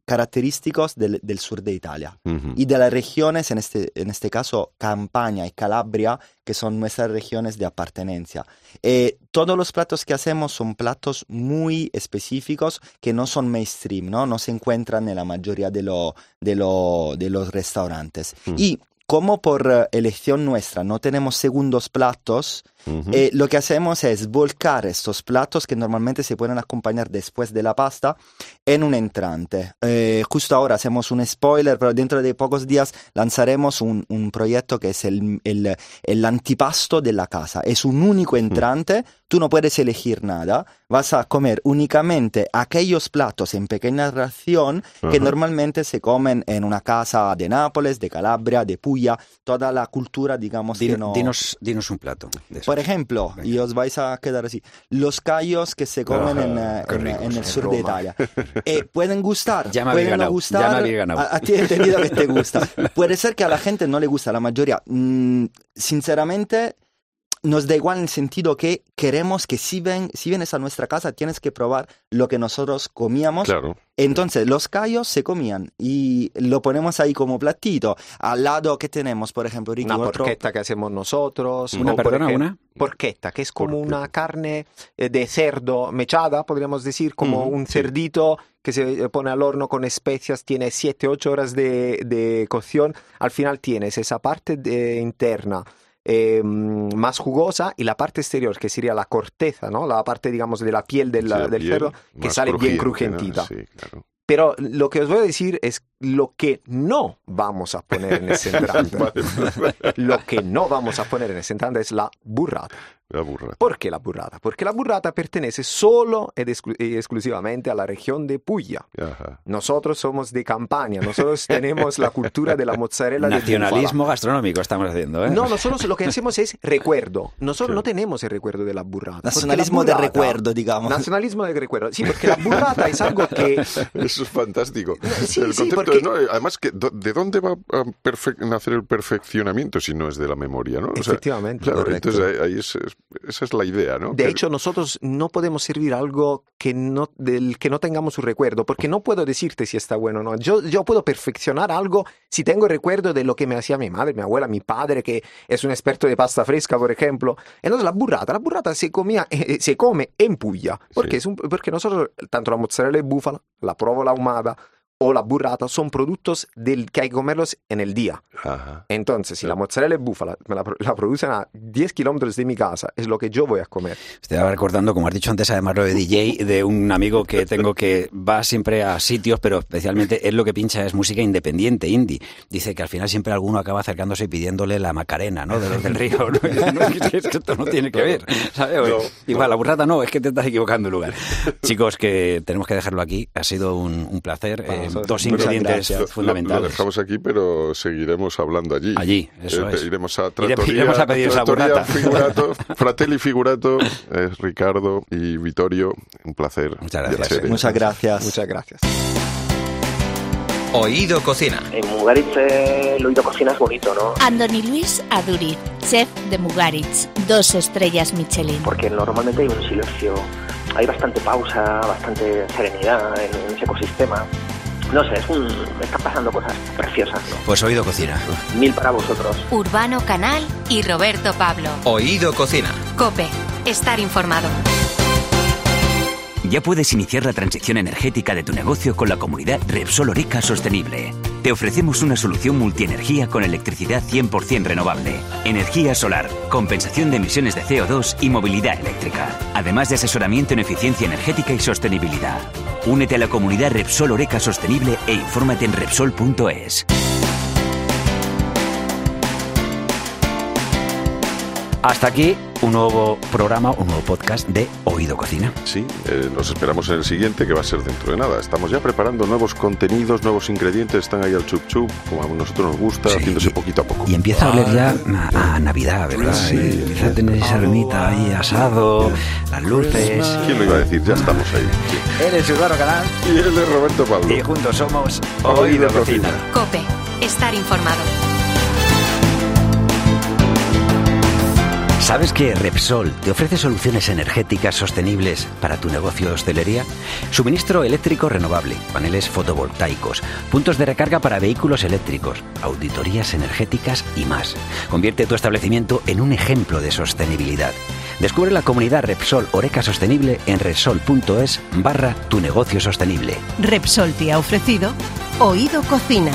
característicos del, del sur de Italia y de las regiones, en este, en este caso Campania y Calabria, que son nuestras regiones de apartenencia. Eh, todos los platos que hacemos son platos muy específicos que no son mainstream, no, no se encuentran en la mayoría de, lo- de, lo- de los restaurantes. Y como por eh, elección nuestra no tenemos segundos platos, eh, lo que hacemos es volcar estos platos que normalmente se pueden acompañar después de la pasta en un entrante. Eh, justo ahora hacemos un spoiler, pero dentro de pocos días lanzaremos un, un proyecto que es el, el- el antipasto de la casa. Es un único entrante, tú no puedes elegir nada, vas a comer únicamente aquellos platos en pequeña ración que Ajá. normalmente se comen en una casa de Nápoles, de Calabria, de Puglia, toda la cultura, digamos, Din- que no... dinos, dinos un plato. de. Por ejemplo, y os vais a quedar así, los callos que se comen Ajá, en, eh, en, en el sur Roma. de Italia. [LAUGHS] Eh, pueden gustar, Ya me pueden ganado, gustar. ya me había ganado. A, a ti he entendido que te gusta. Puede ser que a la gente no le gusta, la mayoría. Mm, sinceramente, nos da igual en el sentido que queremos que si, ven, si vienes a nuestra casa tienes que probar lo que nosotros comíamos. Claro. Entonces, los callos se comían y lo ponemos ahí como platito. Al lado, ¿qué tenemos? Por ejemplo, Ricky, Una otro- porchetta que hacemos nosotros. Una, por perdona, ejemplo, una. Porchetta, que es como una carne eh, de cerdo mechada, podríamos decir, como un sí. cerdito que se eh, pone al horno con especias, tiene 7-8 horas de, de cocción. Al final tienes esa parte de- interna eh, más jugosa y la parte exterior, que sería la corteza, ¿no? La parte, digamos, de la piel del, Sí, la del piel cerdo, que sale bien crujentita. Sí, claro. Pero lo que os voy a decir es lo que no vamos a poner en ese [LAUGHS] entrante. lo que no vamos a poner en ese entrante es la burrata. La burrata. ¿Por qué la burrata? Porque la burrata pertenece solo ed exclu- y exclusivamente a la región de Puglia. Ajá. Nosotros somos de Campania, nosotros tenemos la cultura de la mozzarella de Nacionalismo búfala. gastronómico estamos haciendo, ¿eh? No, nosotros lo que hacemos es recuerdo. Nosotros no tenemos el recuerdo de la burrata. Nacionalismo la de recuerdo, digamos. Nacionalismo de recuerdo. Sí, porque la burrata es algo que [LAUGHS] Eso es fantástico. Sí, el sí, concepto porque- de- no, además, que, ¿de dónde va a nacer el perfeccionamiento si no es de la memoria? ¿no? O sea, Efectivamente, claro, correcto. entonces ahí, ahí es, es esa es la idea, ¿no? De Que- hecho, nosotros no podemos servir algo que no, del que no tengamos un recuerdo, porque no puedo decirte si está bueno o no. Yo, yo puedo perfeccionar algo si tengo recuerdo de lo que me hacía mi madre, mi abuela, mi padre, que es un experto de pasta fresca, por ejemplo. Entonces, la burrata, la burrata se, comía, [LAUGHS] eh, se come en Puglia, porque, es un- porque nosotros, tanto la mozzarella de búfala, la provola ahumada o la burrata, son productos del que hay que comerlos en el día. Ajá. Entonces, si la mozzarella de búfala me la, la producen a 10 kilómetros de mi casa, es lo que yo voy a comer. Estaba recordando, como has dicho antes, además lo de DJ, de un amigo que [LAUGHS] tengo que va siempre a sitios, pero especialmente él lo que pincha es música independiente, indie. Dice que al final siempre alguno acaba acercándose y pidiéndole la Macarena, ¿no? De los del río. ¿no? No, [LAUGHS] [LAUGHS] es esto no tiene que ver, ¿sabes? No, Igual, la burrata no, es que te estás equivocando de lugar. Chicos, que tenemos que dejarlo aquí. Ha sido un, un placer. Eh, Vamos, dos ingredientes. Lo- fundamentales. Lo, dejamos aquí, pero seguiremos hablando allí. Allí, eso Eh, es. Iremos a Trattoria, iremos a pedir Trattoria. Figurato, [LAUGHS] Fratelli Figurato, es Ricardo y Vittorio. Un placer. Muchas gracias. Muchas gracias. Muchas gracias. Oído Cocina. En Mugaritz eh, el oído cocina es bonito, ¿no? Andoni Luis Aduriz, chef de Mugaritz, dos estrellas Michelin. Porque normalmente hay un silencio, hay bastante pausa, bastante serenidad en, en ese ecosistema. No sé, es un, están pasando cosas preciosas, ¿no? Pues oído cocina. Mil para vosotros. Urbano Canal y Roberto Pablo. Oído Cocina. Cope, estar informado. Ya puedes iniciar la transición energética de tu negocio con la comunidad Repsol Oreca Sostenible. Te ofrecemos una solución multienergía con electricidad 100% renovable, energía solar, compensación de emisiones de CO2 y movilidad eléctrica, además de asesoramiento en eficiencia energética y sostenibilidad. Únete a la comunidad Repsol Oreca Sostenible e infórmate en Repsol.es. Hasta aquí un nuevo programa, un nuevo podcast de Oído Cocina. Sí, eh, nos esperamos en el siguiente, que va a ser dentro de nada. Estamos ya preparando nuevos contenidos, nuevos ingredientes, están ahí al chup chup, como a nosotros nos gusta, haciéndose poquito a poco. Y empieza a oler ya a, a Navidad, ¿verdad? Sí. Y empieza a tener esa ermita ahí asado, las luces. ¿Quién lo iba a decir? Ya estamos ahí. [LAUGHS] Eres Urbano Canal. Y él es Roberto Pablo. Y juntos somos Oído Oído Cocina. Cocina. Cope, estar informado. ¿Sabes que Repsol te ofrece soluciones energéticas sostenibles para tu negocio de hostelería? Suministro eléctrico renovable, paneles fotovoltaicos, puntos de recarga para vehículos eléctricos, auditorías energéticas y más. Convierte tu establecimiento en un ejemplo de sostenibilidad. Descubre la comunidad Repsol Oreca Sostenible en repsol.es barra tu negocio sostenible. Repsol te ha ofrecido Oído Cocina